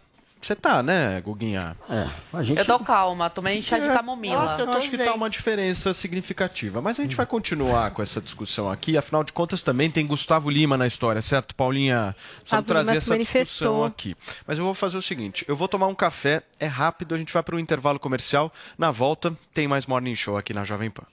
Você tá, né, Guguinha? É, a Eu tô calma, tomei chá de É, camomila. Nossa, eu acho que tá uma diferença significativa. Mas a gente vai continuar com essa discussão aqui. Afinal de contas, também tem Gustavo Lima na história, certo, Paulinha? Precisamos trazer essa discussão aqui. Mas eu vou fazer o seguinte: eu vou tomar um café, é rápido, a gente vai para um intervalo comercial. Na volta, tem mais Morning Show aqui na Jovem Pan.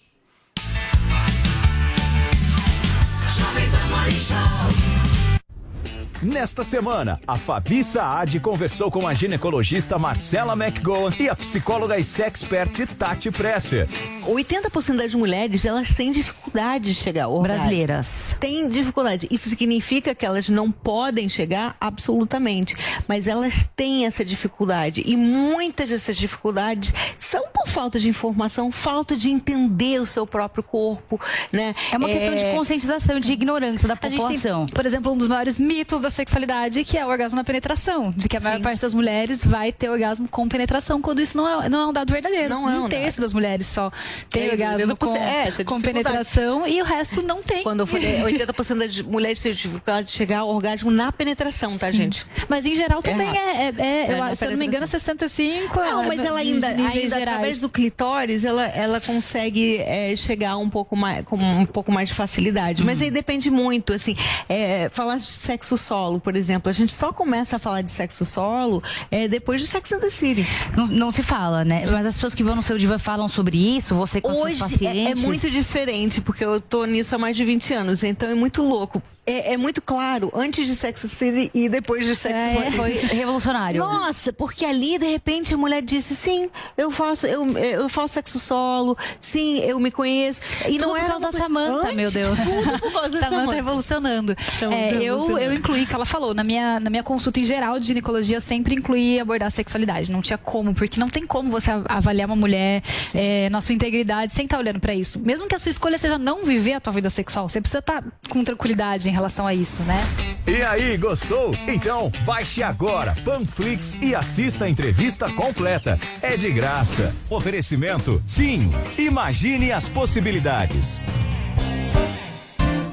Nesta semana, a Fabi Saad conversou com a ginecologista Marcela McGowan e a psicóloga e sexpert Tati Presser. 80% das mulheres, elas têm dificuldade de chegar ao. Brasileiras. Têm dificuldade. Isso significa que elas não podem chegar absolutamente, mas elas têm essa dificuldade e muitas dessas dificuldades são por falta de informação, falta de entender o seu próprio corpo, né? É uma questão de conscientização, de ignorância da A gente tem, população. por exemplo, um dos maiores mitos da sexualidade, que é o orgasmo na penetração. De que a maior parte das mulheres vai ter orgasmo com penetração, quando isso não é, não é um dado verdadeiro. Não é um um terço das mulheres só tem É, orgasmo 80% é, com, com penetração e o resto não tem. Quando eu falei 80% das mulheres têm dificuldade de chegar ao orgasmo na penetração, tá, Sim. gente? Mas em geral também rápido. é, é- é- É, eu se eu não me engano, 65. Não, é, mas ela ainda, ainda através do clitóris, ela, ela consegue é, chegar um pouco mais, com um pouco mais de facilidade. Mas aí depende muito, assim, é, falar de sexo solo, por exemplo, a gente só começa a falar de sexo solo é, depois de Sex and the City. Não, não se fala, né? Mas as pessoas que vão no seu Diva falam sobre isso, você com Hoje seus é, pacientes. é muito diferente, porque eu tô nisso há mais de 20 anos, então é muito louco. É, é muito claro, antes de Sex City e depois de Sex É, City. foi revolucionário. Nossa, porque ali, de repente, a mulher disse, sim, eu faço, eu, eu faço sexo solo, sim, eu me conheço. E Tudo não por era causa da Samanta, Antes, meu Deus. Tudo por causa da Samanta Samantha. revolucionando. Samantha É, eu, eu incluí, que ela falou, na minha, na minha consulta em geral de ginecologia, sempre incluí abordar a sexualidade. Não tinha como, porque não tem como você avaliar uma mulher é, na sua integridade sem estar olhando pra isso. Mesmo que a sua escolha seja não viver a tua vida sexual, você precisa estar com tranquilidade em relação a isso, né? E aí, gostou? Então baixe agora Panflix e assista a entrevista completa. É de graça. Oferecimento Tim. Imagine as possibilidades.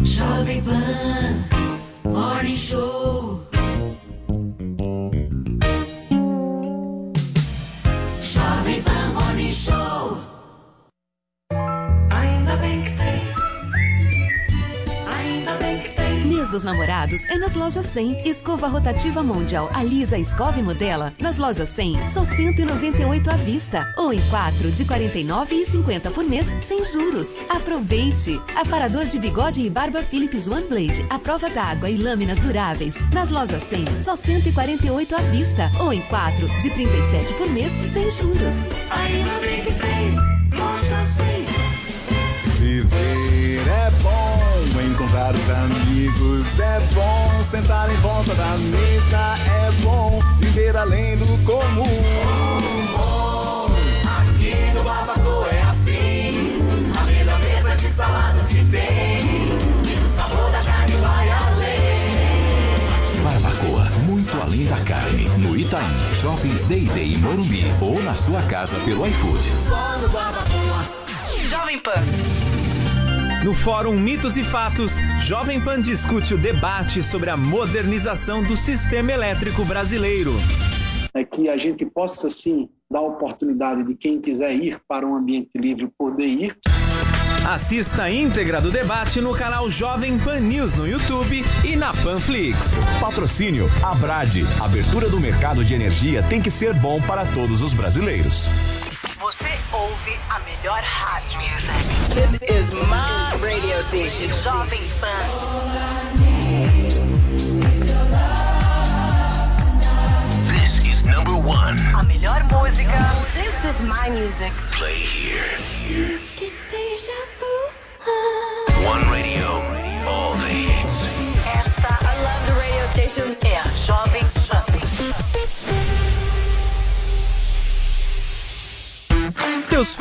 Jovem Pan Morning Show. Dos namorados é nas lojas 100. Escova rotativa Mondial Alisa Escova e Modela. Nas lojas 100, só 198 à vista. Ou em 4 de 49,50 por mês, sem juros. Aproveite! Aparador de bigode e barba Philips One Blade. A prova d'água e lâminas duráveis. Nas lojas 100, só 148 à vista. Ou em 4 de 37 por mês, sem juros. Ainda bem que tem. Loja 100. Viver é bom, encontrar os amigos é bom, sentar em volta da mesa é bom, viver além do comum. Aqui no Barbacoa é assim. A melhor mesa de saladas que tem. E o sabor da carne vai além. Barbacoa, muito além da carne. No Itaim, Shoppings Day Day em Morumbi ou na sua casa pelo iFood. Só no Barbacoa. Jovem Pan. No Fórum Mitos e Fatos, Jovem Pan discute o debate sobre a modernização do sistema elétrico brasileiro. é que a gente possa sim dar a oportunidade de quem quiser ir para um ambiente livre poder ir. Assista a íntegra do debate no canal Jovem Pan News no YouTube e na Panflix. Patrocínio Abrade. Abertura do mercado de energia tem que ser bom para todos os brasileiros. Você ouve a melhor rádio. This is my radio station. Jovem Pan. This is number one. A melhor música. This is my music. Play here. One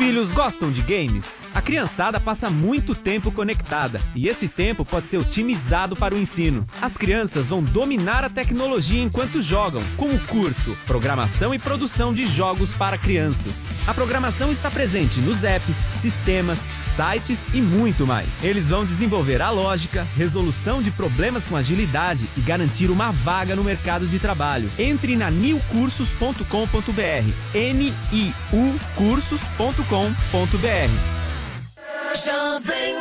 filhos gostam de games? A criançada passa muito tempo conectada e esse tempo pode ser otimizado para o ensino. As crianças vão dominar a tecnologia enquanto jogam, com o curso Programação e Produção de Jogos para Crianças. A programação está presente nos apps, sistemas, sites e muito mais. Eles vão desenvolver a lógica, resolução de problemas com agilidade e garantir uma vaga no mercado de trabalho. Entre na newcursos.com.br. N-I-U thing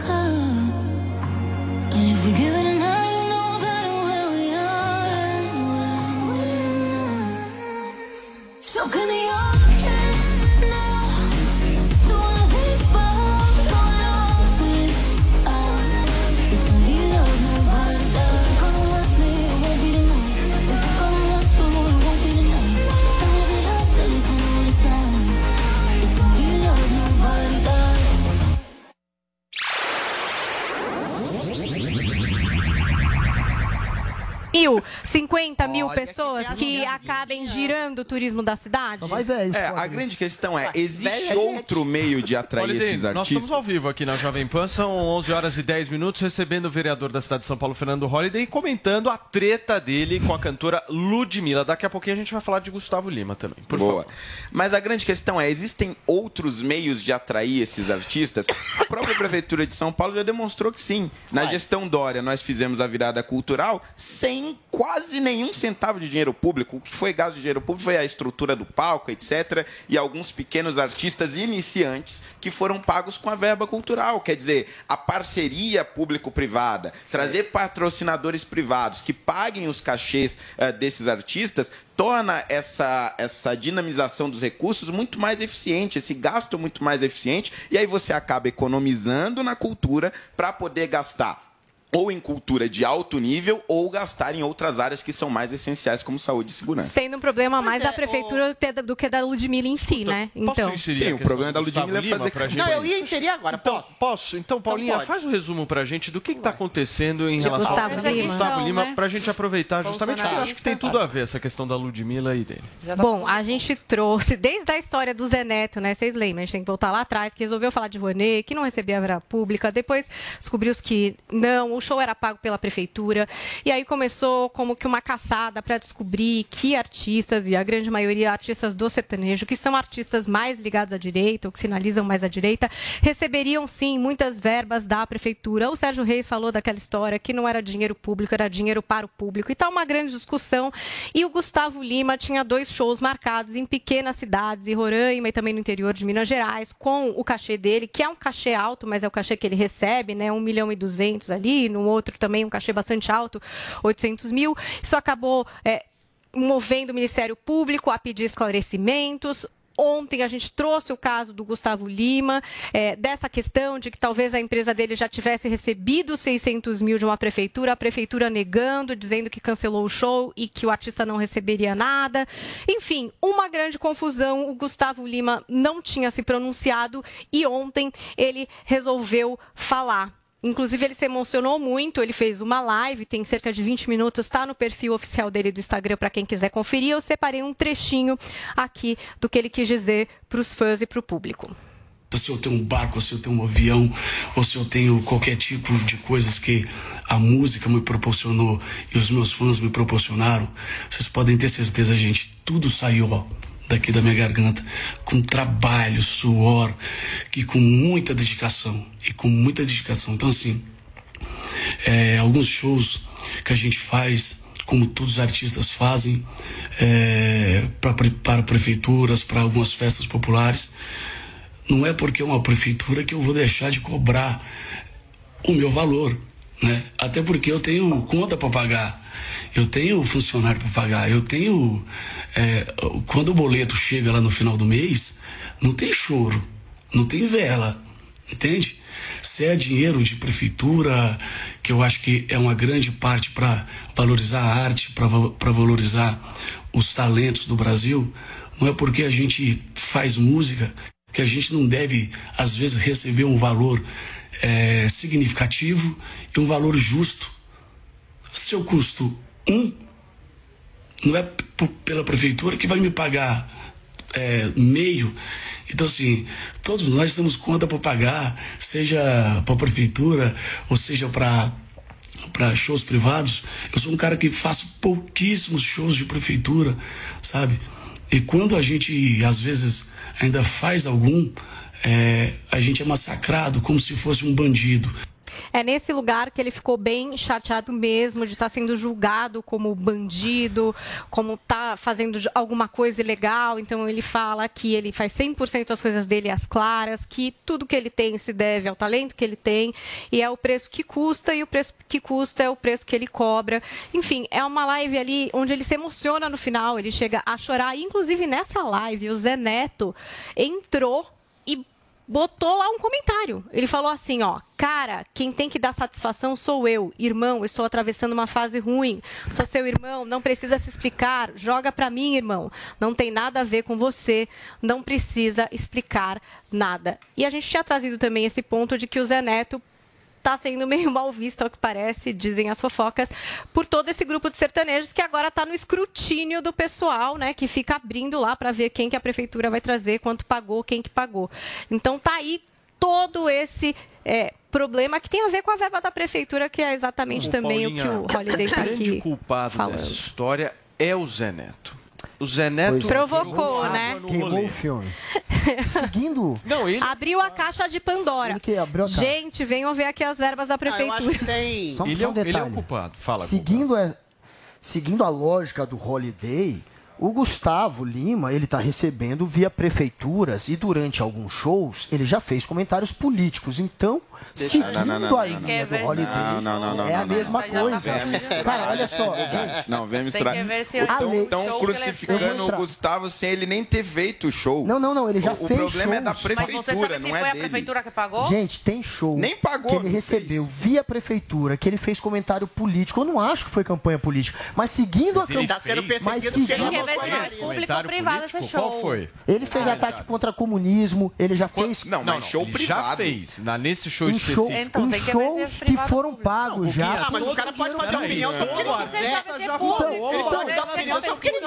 come. And if we give mil que acabem girando o turismo da cidade? É, a grande questão é, existe outro meio de atrair Olha, esses Deise, nós artistas? estamos ao vivo aqui na Jovem Pan, são 11 horas e 10 minutos, recebendo o vereador da cidade de São Paulo, Fernando Holliday, e comentando a treta dele com a cantora Ludmilla. Daqui a pouquinho a gente vai falar de Gustavo Lima também, por Boa. favor. Mas a grande questão é, existem outros meios de atrair esses artistas? A própria Prefeitura de São Paulo já demonstrou que sim. Na gestão Dória, nós fizemos a virada cultural sem quase nenhum centavo de dinheiro público. O que foi gasto de dinheiro público foi a estrutura do palco, etc. E alguns pequenos artistas iniciantes que foram pagos com a verba cultural. Quer dizer, a parceria público-privada, trazer patrocinadores privados que paguem os cachês eh, desses artistas, torna essa, essa dinamização dos recursos muito mais eficiente, esse gasto muito mais eficiente, e aí você acaba economizando na cultura para poder gastar ou em cultura de alto nível ou gastar em outras áreas que são mais essenciais, como saúde e segurança. Sendo um problema mais da prefeitura te- do que da Ludmilla em si, né? Então, Sim, o problema da Ludmilla é fazer pra gente. Não, eu ia inserir agora, Então, posso? posso? Então, Paulinha, pode. faz um resumo pra gente do que está acontecendo em De relação Gustavo ao Lima. Gustavo Lima, né? pra gente aproveitar justamente porque eu acho que tem tudo a ver essa questão da Ludmilla e dele. Bom, a gente trouxe desde a história do Zé Neto, né? Vocês lembram? A gente tem que voltar lá atrás, que resolveu falar de Rouanet, que não recebia verba pública. Depois descobriu que não, o show era pago pela prefeitura. E aí começou como que uma caçada para descobrir que artistas, e a grande maioria artistas do sertanejo, que são artistas mais ligados à direita, ou que sinalizam mais à direita, receberiam sim muitas verbas da prefeitura. O Sérgio Reis falou daquela história que não era dinheiro público, era dinheiro para o público. E tá uma grande discussão. E o Gustavo Lima tinha dois shows marcados em pequenas cidades, em Roraima e também no interior de Minas Gerais, com o cachê dele, que é um cachê alto, mas é o cachê que ele recebe, né? 1 milhão e 200 ali, no outro também um cachê bastante alto, 800 mil. Isso acabou é, movendo o Ministério Público a pedir esclarecimentos. Ontem a gente trouxe o caso do Gustavo Lima, é, dessa questão de que talvez a empresa dele já tivesse recebido 600 mil de uma prefeitura, a prefeitura negando, dizendo que cancelou o show e que o artista não receberia nada. Enfim, uma grande confusão. O Gustavo Lima não tinha se pronunciado e ontem ele resolveu falar. Inclusive, ele se emocionou muito. Ele fez uma live, tem cerca de 20 minutos, está no perfil oficial dele do Instagram para quem quiser conferir. Eu separei um trechinho aqui do que ele quis dizer para os fãs e para o público. se eu tenho um barco, se eu tenho um avião, ou se eu tenho qualquer tipo de coisas que a música me proporcionou e os meus fãs me proporcionaram, vocês podem ter certeza, gente, tudo saiu daqui da minha garganta com trabalho, suor e com muita dedicação e com muita dedicação. Então assim, é, alguns shows que a gente faz, como todos os artistas fazem, é, pra, para prefeituras, para algumas festas populares, não é porque é uma prefeitura que eu vou deixar de cobrar o meu valor, né? Até porque eu tenho conta para pagar, eu tenho funcionário para pagar, eu tenho é, quando o boleto chega lá no final do mês, não tem choro, não tem vela, entende? Se é dinheiro de prefeitura, que eu acho que é uma grande parte para valorizar a arte, para valorizar os talentos do Brasil, não é porque a gente faz música que a gente não deve, às vezes, receber um valor é, significativo e um valor justo. Se eu custo um, não é pela prefeitura que vai me pagar é, meio. Então, assim, todos nós temos conta para pagar, seja para a prefeitura ou seja para para shows privados. Eu sou um cara que faço pouquíssimos shows de prefeitura, sabe? E quando a gente, às vezes, ainda faz algum, é, a gente é massacrado como se fosse um bandido. É nesse lugar que ele ficou bem chateado mesmo de estar sendo julgado como bandido, como tá fazendo alguma coisa ilegal. Então ele fala que ele faz 100% as coisas dele às claras, que tudo que ele tem se deve ao talento que ele tem e é o preço que custa e o preço que custa é o preço que ele cobra. Enfim, é uma live ali onde ele se emociona no final, ele chega a chorar. Inclusive nessa live o Zé Neto entrou botou lá um comentário. Ele falou assim, ó, cara, quem tem que dar satisfação sou eu, irmão, estou atravessando uma fase ruim. Sou seu irmão, não precisa se explicar, joga pra mim, irmão. Não tem nada a ver com você, não precisa explicar nada. E a gente tinha trazido também esse ponto de que o Zé Neto está sendo meio mal visto, ao que parece, dizem as fofocas, por todo esse grupo de sertanejos que agora está no escrutínio do pessoal, né? Que fica abrindo lá para ver quem que a prefeitura vai trazer, quanto pagou, quem que pagou. Então tá aí todo esse é, problema que tem a ver com a verba da prefeitura, que é exatamente Ô, também o que o Paulinha, Holiday O está grande aqui culpado falando. dessa história é o Zé Neto. O Zé Neto Provocou, jogou né? Queimou o filme. Seguindo. Não, ele... Abriu a caixa de Pandora. que abriu a caixa. Gente, venham ver aqui as verbas da prefeitura. Só, Ele só é um o- ele é o detalhe. culpado. Fala, seguindo, é, seguindo a lógica do Holiday, o Gustavo Lima, ele está recebendo via prefeituras e durante alguns shows ele já fez comentários políticos. Então, Seguindo Não, não, não, a não, linha não. do Holiday, Não, não, não, não, é a não, não. mesma tá coisa. Misturar. Cara, olha só, gente. Não, vem misturar. Estão crucificando o Gustavo sem ele nem ter feito o show. Não, não, não, ele já o, fez O problema é da shows. Mas você sabe prefeitura, se não foi é a dele. prefeitura que pagou? Gente, tem show Nem pagou, que ele não recebeu via prefeitura, que ele fez comentário político. Eu não acho que foi campanha política, mas seguindo Mas a ele campanha. tá sendo perseguido mas porque ele seguindo- Tem que ver se foi público ou privado esse show. Ele fez ataque contra comunismo, ele já fez. Não, mas show privado. Já fez, na, nesse show específico. show, Então, tem que é shows que privado foram pagos já. Ah, mas o cara pode fazer opinião sobre o que ele não, quiser. Já falou. Ele pode dar opinião sobre o que ele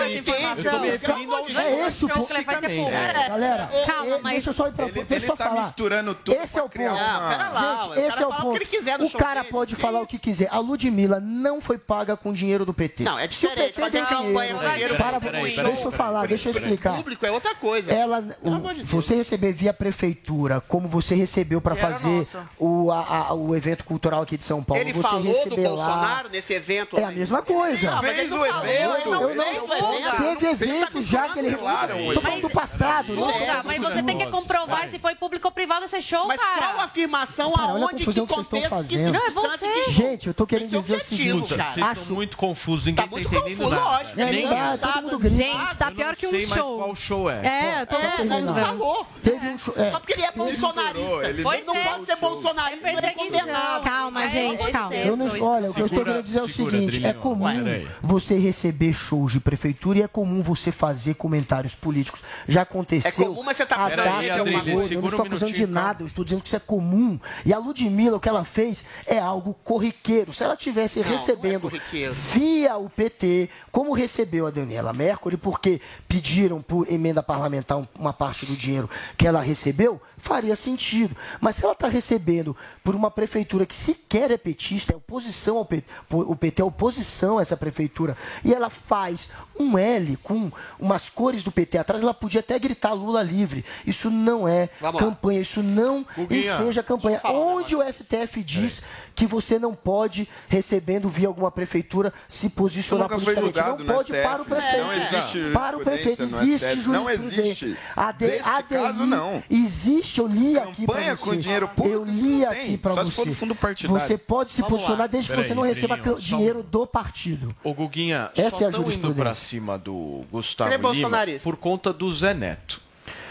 referindo ao É esse o ponto. que público. É, galera, Calma, é, mas- deixa eu só ir pra, deixa eu ele só tá falar. misturando tudo Esse é o pra criar ponto. Ah, Gente, o cara esse é o o ponto. que quiser o cara pode que falar o que quiser. A Ludmilla não foi paga com dinheiro do PT. Não, é o diferente. PT Fazer tem campanha com dinheiro Para, deixa eu falar, deixa eu explicar. público é outra coisa. Ela, o- você receber via prefeitura, como você recebeu para fazer. O, a- a- o evento cultural aqui de São Paulo, Ele você falou do lá. Bolsonaro nesse evento. É a mesma coisa. Não, mas ele Fez não o evento. ele não Eu não- fez o evento. Teve tá evento já que ele Tô evento. falando do passado. né? Luca, mas você tem que comprovar se foi público ou privado esse show, Mas cara. qual afirmação Cara, aonde, que contexto, que fazendo. Não, é você. Gente, eu tô querendo é dizer o seguinte. Vocês Acho estão muito confusos, ninguém Tá tá, entendendo confuso, nada. lógico. É, Nem não dá, todo mundo grita. Gente, tá Eu pior não que um sei mais show. qual show é. É, tô É, não, ele terminar. falou. Teve um show. é. Só porque ele é bolsonarista. ele não não pode ser bolsonarista Ele é condenado. Calma, É, gente, calma. Eu não, o que eu estou querendo dizer é o seguinte: é comum você receber shows de prefeitura e é comum você fazer comentários políticos. Já aconteceu. É comum, mas você tá a acusando alguma uma coisa. Eu não estou um acusando de nada, eu estou dizendo que isso é comum. E a Ludmilla, o que ela fez é algo corriqueiro. Se ela tivesse é recebendo via o PT, como recebeu a Daniela Mercury, porque pediram por emenda parlamentar um- uma parte do dinheiro que ela recebeu, faria sentido. Mas se ela está recebendo por uma prefeitura que sequer é petista, é oposição ao PT, o PT é oposição a essa prefeitura, e ela faz um L com umas cores do PT atrás, ela podia até gritar Lula livre. Isso não é Vamos lá. campanha, isso não Guguinha, seja campanha. Onde o STF diz que você não pode, recebendo via alguma prefeitura, se posicionar politicamente. Não pode STF. para o prefeito. Não existe Para o prefeito jurisprudência existe STF. Não jurisprudência. existe. A de- Neste a caso, não. Existe, eu li aqui para Campanha você. com dinheiro público, Eu li não aqui para Só você. se for do fundo partidário. Você pode se Vamos posicionar lá. desde que você não receba só dinheiro do partido. Ô Guguinha, Essa só é a jurisprudência. Cima do Gustavo é Lima por conta do Zé Neto.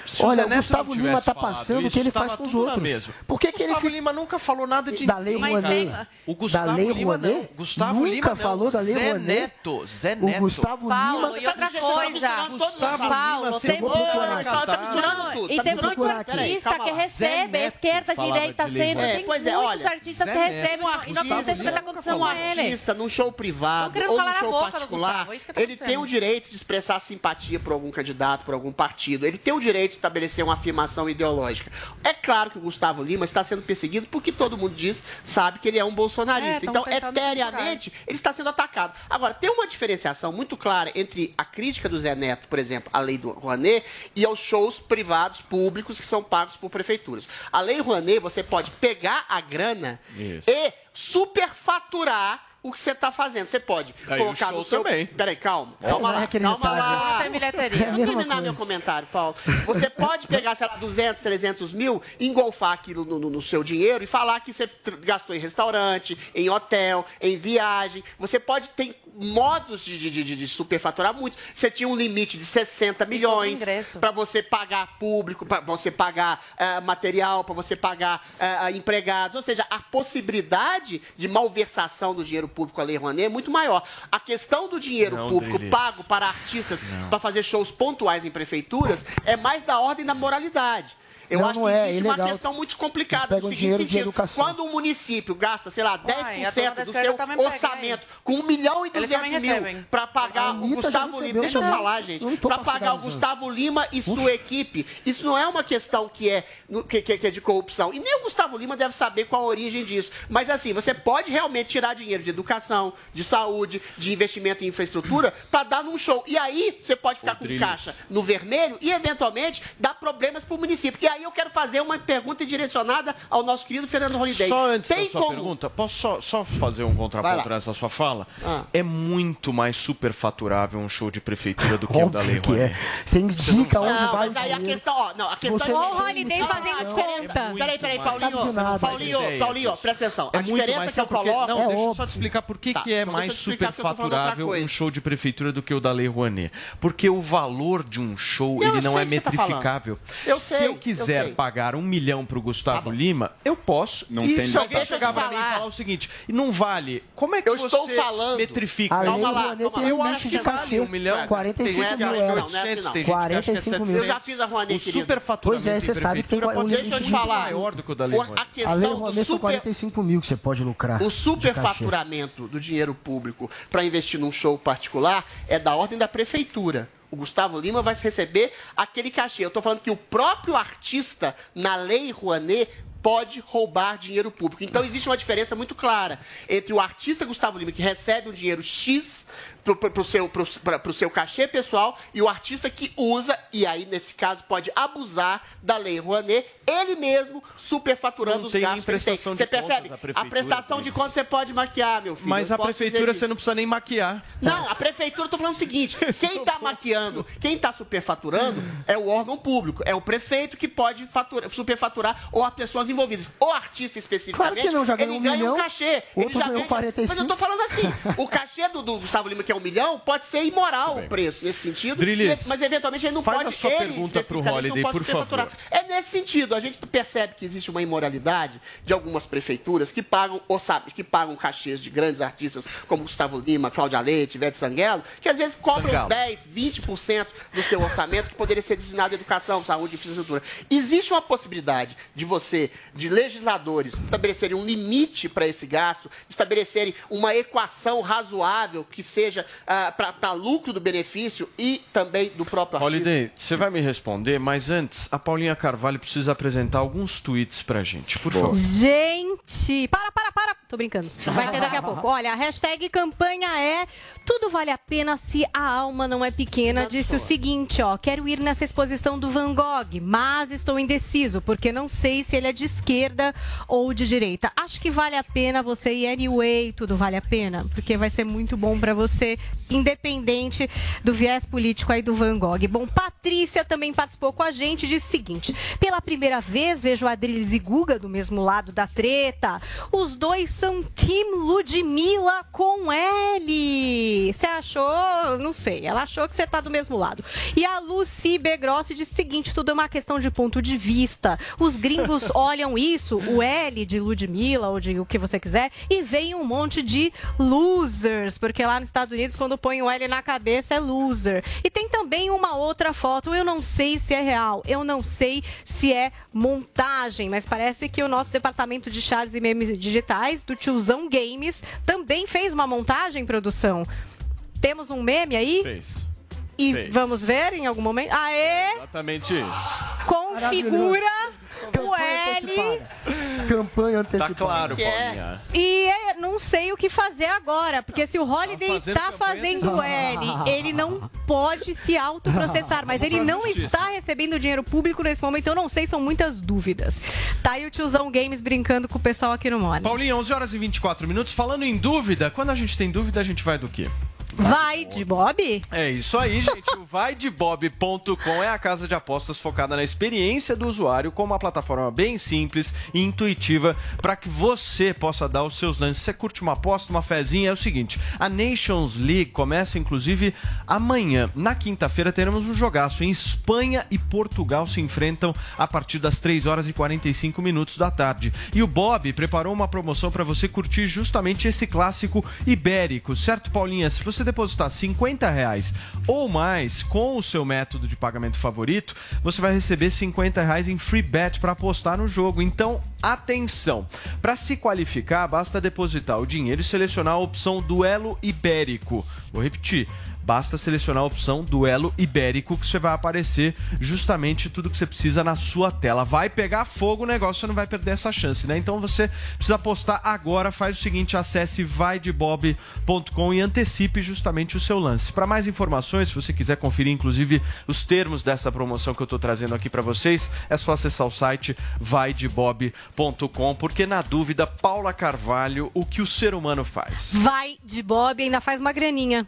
Se Olha, Zé o Gustavo Lima tá falado passando o que ele faz com os outros. mesma. Por que que ele Gustavo Lima nunca falou nada de Da Lei Rouanet. O Gustavo da Lei Lima Rouanet? não. Gustavo Nunca Lima não. falou da Lei Zé Rouanet? Neto. Zé O Neto. Gustavo Paulo, Lima. e outra tá coisa. Gustavo Paulo, Lima tem tá cantado. misturando Não, tudo. e tá tem muito artista que recebe Zé a esquerda, falava direita, centro. Tem É, é, muitos artistas Zé que recebem e não acontece o que está acontecendo com ele. artista num show privado ou num a show particular, é tá ele tem o direito de expressar simpatia por algum candidato, por algum partido. Ele tem o direito de estabelecer uma afirmação ideológica. É claro que o Gustavo Lima está sendo perseguido porque todo mundo diz, sabe que ele é um É, bolsonarista. tão então, eteriamente, ele está sendo atacado. Agora, tem uma diferenciação muito clara entre a crítica do Zé Neto, por exemplo, à lei do Rouanet, e aos shows privados, públicos, que são pagos por prefeituras. A lei Rouanet, você pode pegar a grana Isso. e superfaturar o que você está fazendo. Você pode Aí colocar o show no seu... também. Peraí, calma. É, Calma é lá, tá calma lá. Bilheteria. É Deixa eu mesma terminar meu comentário, Paulo. Você pode pegar, sei lá, 200, 300 mil, engolfar aquilo no, no- no seu dinheiro e falar que você gastou em restaurante, em hotel, em viagem. Você pode ter modos de, de, de, de superfaturar muito. Você tinha um limite de 60 milhões para você pagar público, para você pagar eh, material, para você pagar eh, empregados. Ou seja, a possibilidade de malversação do dinheiro público, a Lei Rouanet, é muito maior. A questão do dinheiro Não, público pago para artistas para fazer shows pontuais em prefeituras é mais da ordem da moralidade. Eu Não, acho não que é, existe é uma ilegal. questão muito complicada no seguinte dinheiro de sentido. educação. Quando um município gasta, sei lá, 10% Uai, a turma da do seu orçamento com 1 milhão e Eles 200 também mil para pagar o Gustavo Lima. Deixa eu também. falar, gente. Para pagar o. Gustavo Lima e sua equipe. Isso não é uma questão que é, que, que- que é de corrupção. E nem o Gustavo Lima deve saber qual a origem disso. Mas assim, você pode realmente tirar dinheiro de educação, de saúde, de investimento em infraestrutura para dar num show. E aí você pode ficar com caixa no vermelho e, eventualmente, dar problemas para o município. E aí eu quero fazer uma pergunta direcionada ao nosso querido Fernando Holiday. Só antes Tem da sua como... pergunta, posso só, só fazer um contraponto nessa sua fala? Ah. É muito mais superfaturável um show de prefeitura do que o da Lei Óbvio que é. Você indica onde Não, vai mas o aí a questão, ó, não, a questão Você é tem Holiday fazendo a diferença- conta. Peraí, peraí, Paulinho. nada. Paulinho, Paulinho, presta atenção. É a muito diferença mais, que eu sabe por quê? coloco... Não, deixa eu só te explicar por que, Tá, que é então mais porque superfaturável um show de prefeitura do que o da Lei Rouanet. Porque o valor de um show, Eu ele não é o tá metrificável. Eu Se sei, eu eu quiser pagar um milhão pro Gustavo Lima, eu posso. Não e tem se alguém chegar pra mim e falar. o seguinte, e não vale, como é que Eu você estou falando. metrifica? A Lei Calma lá, calma lá. Eu acho de que cachê. vale um milhão, 45 tem mil essa- euros. não, não é não. tem gente que acha que é 45 mil. 700. Eu já fiz a Rouanet, O querido. superfaturamento Pois é, você sabe que tem um Deixa eu te falar. maior do que o da Lei O- Rouanet. A questão do super... 45 mil que você pode lucrar. O superfaturamento do dinheiro público para investir num show particular é da ordem da prefeitura. O Gustavo Lima vai receber aquele cachê. Eu estou falando que o próprio artista, na lei Rouanet, pode roubar dinheiro público. Então existe uma diferença muito clara entre o artista Gustavo Lima, que recebe um dinheiro X para o seu, pro, pra- pro seu cachê pessoal, e o artista que usa, e aí nesse caso pode abusar da lei Rouanet, ele mesmo superfaturando Não os gastos que ele tem. Você percebe? A prefeitura prestação de contas você pode maquiar, meu filho. Mas a prefeitura você não precisa nem maquiar. não, a prefeitura, eu tô falando o seguinte: quem tá maquiando, quem tá superfaturando é o órgão público, é o prefeito que pode faturar, superfaturar ou as pessoas envolvidas. O artista especificamente, Claro que não, já ganhou ele um ganha milhão, um cachê. o Ele já ganha. 45. Mas eu tô falando assim: o cachê do, do Gustavo Lima, que é um milhão, pode ser imoral o preço nesse sentido. Drilis, mas eventualmente ele não faz pode a sua ele, pergunta pro especificamente, Holiday, por favor. É nesse sentido. A gente percebe que existe uma imoralidade de algumas prefeituras que pagam, ou sabe, que pagam cachês de grandes artistas como Gustavo Lima, Cláudia Leite, Ivete Sanguelo, que às vezes cobram Sangalo. 10, 20% do seu orçamento que poderia ser destinado à educação, saúde e infraestrutura. Existe uma possibilidade de você, de legisladores, estabelecerem um limite para esse gasto, estabelecerem uma equação razoável que seja para lucro do benefício e também do próprio artista. Holiday, você vai me responder, mas antes, a Paulinha Carvalho precisa apresentar alguns tweets pra gente, por favor. Gente, para, para, para. Tô brincando. Vai ter daqui a pouco. Olha, a hashtag campanha é tudo vale a pena se a alma não é pequena. Disse o seguinte, ó. Quero ir nessa exposição do Van Gogh, mas estou indeciso, porque não sei se ele é de esquerda ou de direita. Acho que vale a pena você ir anyway, tudo vale a pena, porque vai ser muito bom pra você, independente do viés político aí do Van Gogh. Bom, Patrícia também participou com a gente e disse o seguinte: pela primeira vez vejo Adriles e Guga do mesmo lado da treta. Os dois são Team Ludmilla com L. Você achou? Não sei. Ela achou que você tá do mesmo lado. E a Lucy Begrossi disse o seguinte: tudo é uma questão de ponto de vista. Os gringos olham isso, o L de Ludmilla ou de o que você quiser, e veem um monte de losers. Porque lá nos Estados Unidos, quando põe o L na cabeça, é loser. E tem também uma outra foto. Eu não sei se é real, eu não sei se é montagem, mas parece que o nosso departamento de charts e memes digitais, do Tiozão Games, também fez uma montagem, produção. Temos um meme aí? Fez. E Fez. vamos ver em algum momento. Aê! Exatamente isso. Configura o L. Campanha antecipada. Tá claro, é. Paulinha. E é, não sei o que fazer agora, porque se o Holiday fazendo está campanha fazendo o L, ele não pode se autoprocessar, mas ele não está recebendo dinheiro público nesse momento, eu não sei, são muitas dúvidas. Tá aí o tiozão Games brincando com o pessoal aqui no Mone. Paulinha, 11 horas e 24 minutos. Falando em dúvida, quando a gente tem dúvida, a gente vai do quê? Vai de Bob? É isso aí, gente. O vaidebob.com é a casa de apostas focada na experiência do usuário com uma plataforma bem simples e intuitiva para que você possa dar os seus lances. Você curte uma aposta, uma fezinha? É o seguinte: a Nations League começa inclusive amanhã. Na quinta-feira teremos um jogaço em Espanha e Portugal se enfrentam a partir das 3 horas e 45 minutos da tarde. E o Bob preparou uma promoção para você curtir justamente esse clássico ibérico, certo, Paulinha? Se você depositar 50 reais ou mais com o seu método de pagamento favorito, você vai receber 50 reais em free bet para apostar no jogo. Então, atenção! Para se qualificar, basta depositar o dinheiro e selecionar a opção Duelo Ibérico. Vou repetir. Basta selecionar a opção Duelo Ibérico que você vai aparecer justamente tudo que você precisa na sua tela. Vai pegar fogo o negócio, você não vai perder essa chance, né? Então você precisa apostar agora, faz o seguinte, acesse vaidebob.com e antecipe justamente o seu lance. Para mais informações, se você quiser conferir inclusive os termos dessa promoção que eu estou trazendo aqui para vocês, é só acessar o site vaidebob.com, porque na dúvida, Paula Carvalho, o que o ser humano faz? Vai de Bob e ainda faz uma graninha.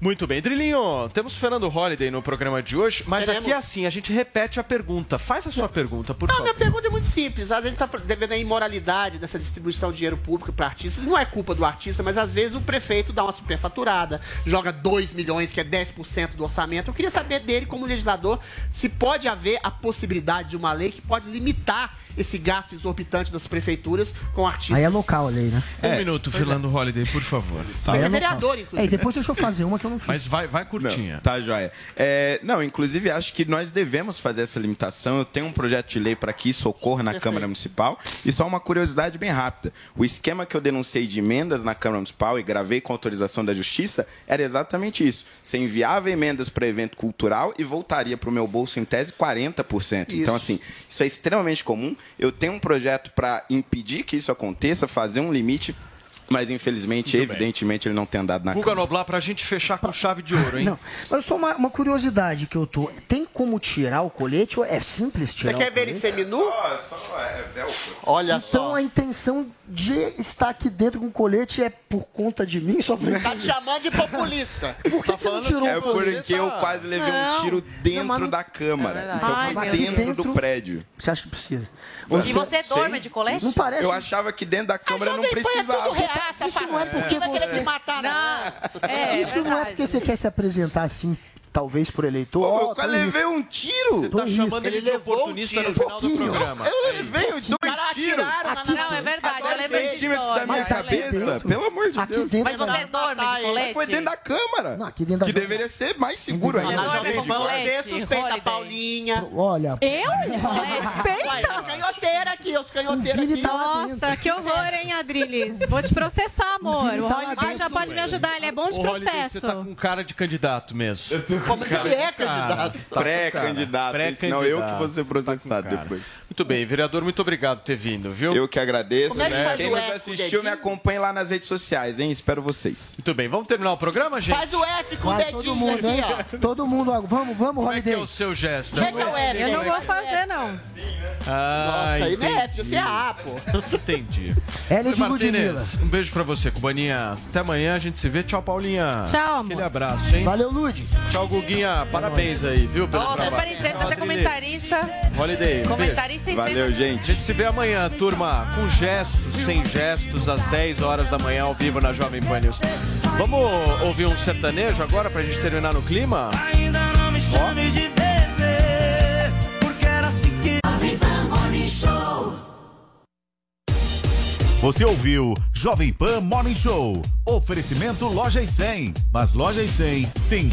Muito bem, Drilinho, temos Fernando Holliday no programa de hoje, mas Teremos. aqui é assim, a gente repete a pergunta. Faz a sua pergunta, por Não, favor. minha pergunta é muito simples. A gente está devendo a imoralidade dessa distribuição de dinheiro público para artistas. Não é culpa do artista, mas às vezes o prefeito dá uma superfaturada, joga 2 milhões, que é 10% do orçamento. Eu queria saber dele, como legislador, se pode haver a possibilidade de uma lei que pode limitar esse gasto exorbitante das prefeituras com artistas. Aí é local a lei, né? Um minuto, Fernando Holliday, por favor. Você é local. vereador, inclusive. É, e depois deixa eu fazer uma que eu não fiz. Mas vai, vai curtinha. Não, tá, joia. É, não, inclusive acho que nós devemos fazer essa limitação. Eu tenho um projeto de lei para que isso ocorra na Câmara Municipal. E só uma curiosidade bem rápida. O esquema que eu denunciei de emendas na Câmara Municipal e gravei com autorização da Justiça era exatamente isso. Você enviava emendas para evento cultural e voltaria para o meu bolso em tese 40%. Então, assim, isso é extremamente comum. Eu tenho um projeto para impedir que isso aconteça, fazer um limite. Mas infelizmente, Muito bem. evidentemente, ele não tem andado na Guga Câmara. Noblar, pra gente fechar com chave de ouro, hein? Não, mas só uma, uma curiosidade que eu tô. Tem como tirar o colete é simples tirar Você quer o ver ele seminu? é Olha Então só. a intenção de estar aqui dentro com o colete é por conta de mim? Só pra... Tá te chamando de populista. Por que, que você não tirou É o colete? porque eu quase levei um tiro dentro da Câmara. então Ai, foi meu dentro, do prédio. Você acha que precisa? E você dorme de colete? Não parece. Eu achava que dentro da Câmara não precisava. Reaça, Isso não é porque vai querer você- te matar, não. É, Isso não é porque você quer se apresentar assim, talvez por eleitor. Pô, eu tô levei um tiro. Você tá Tô chamando isso. ele de oportunista no final do programa. Eu levei dois Cara, tiros. atiraram na- Não, é verdade, eu Dois disso. centímetros da minha aqui cabeça. Pelo amor de Aqui Deus. Mas você dorme de colete? Foi dentro da Câmara. Não, aqui dentro da Que deveria ser mais seguro ainda. você suspeita a. Paulinha. Olha, Eu? Tá canhoteira aqui, os canhoteiros aqui. tá Nossa, que horror, hein, Adriles? Vou te processar, amor. O tá Holiday já dentro, pode me ajudar, ele é bom de processo. você tá com cara de candidato mesmo. Como ele é candidato. Pré-candidato. Pré-candidato. Senão eu que vou ser Tá processado cara. depois. Muito bem, vereador, muito obrigado por ter vindo, viu? Eu que agradeço. Como é que faz Quem o nos F com o assistiu, dedinho? me acompanha lá nas redes sociais, hein? Espero vocês. Muito bem, vamos terminar o programa, gente? Faz o F com o vai todo dedinho mundo, aqui, ó. Todo mundo, vamos, vamos, Como é que é o seu gesto? Como é que é o F? Eu não né? vou fazer, não. Ah, Nossa, aí não é F, você é A, pô. Entendi. L de Martinez, Ludmilla. um beijo pra você, Cubaninha. Até amanhã, a gente se vê. Tchau, Paulinha. Tchau, amor. Aquele abraço, hein? Valeu, Lud. Tchau, Guguinha. Parabéns aí, viu, pelo você trabalho. parecer, Tchau, você é comentarista. Holiday. Comentarista em Valeu, sempre. A gente. gente se vê amanhã, turma, com gestos, sem gestos, às 10 horas da manhã, ao vivo na Jovem Pan News. Vamos ouvir um sertanejo agora pra gente terminar no clima? Ainda não me chame de bebê, porque era assim que. Você ouviu Jovem Pan Morning Show. Oferecimento Loja e 100. Mas Loja e 100 tem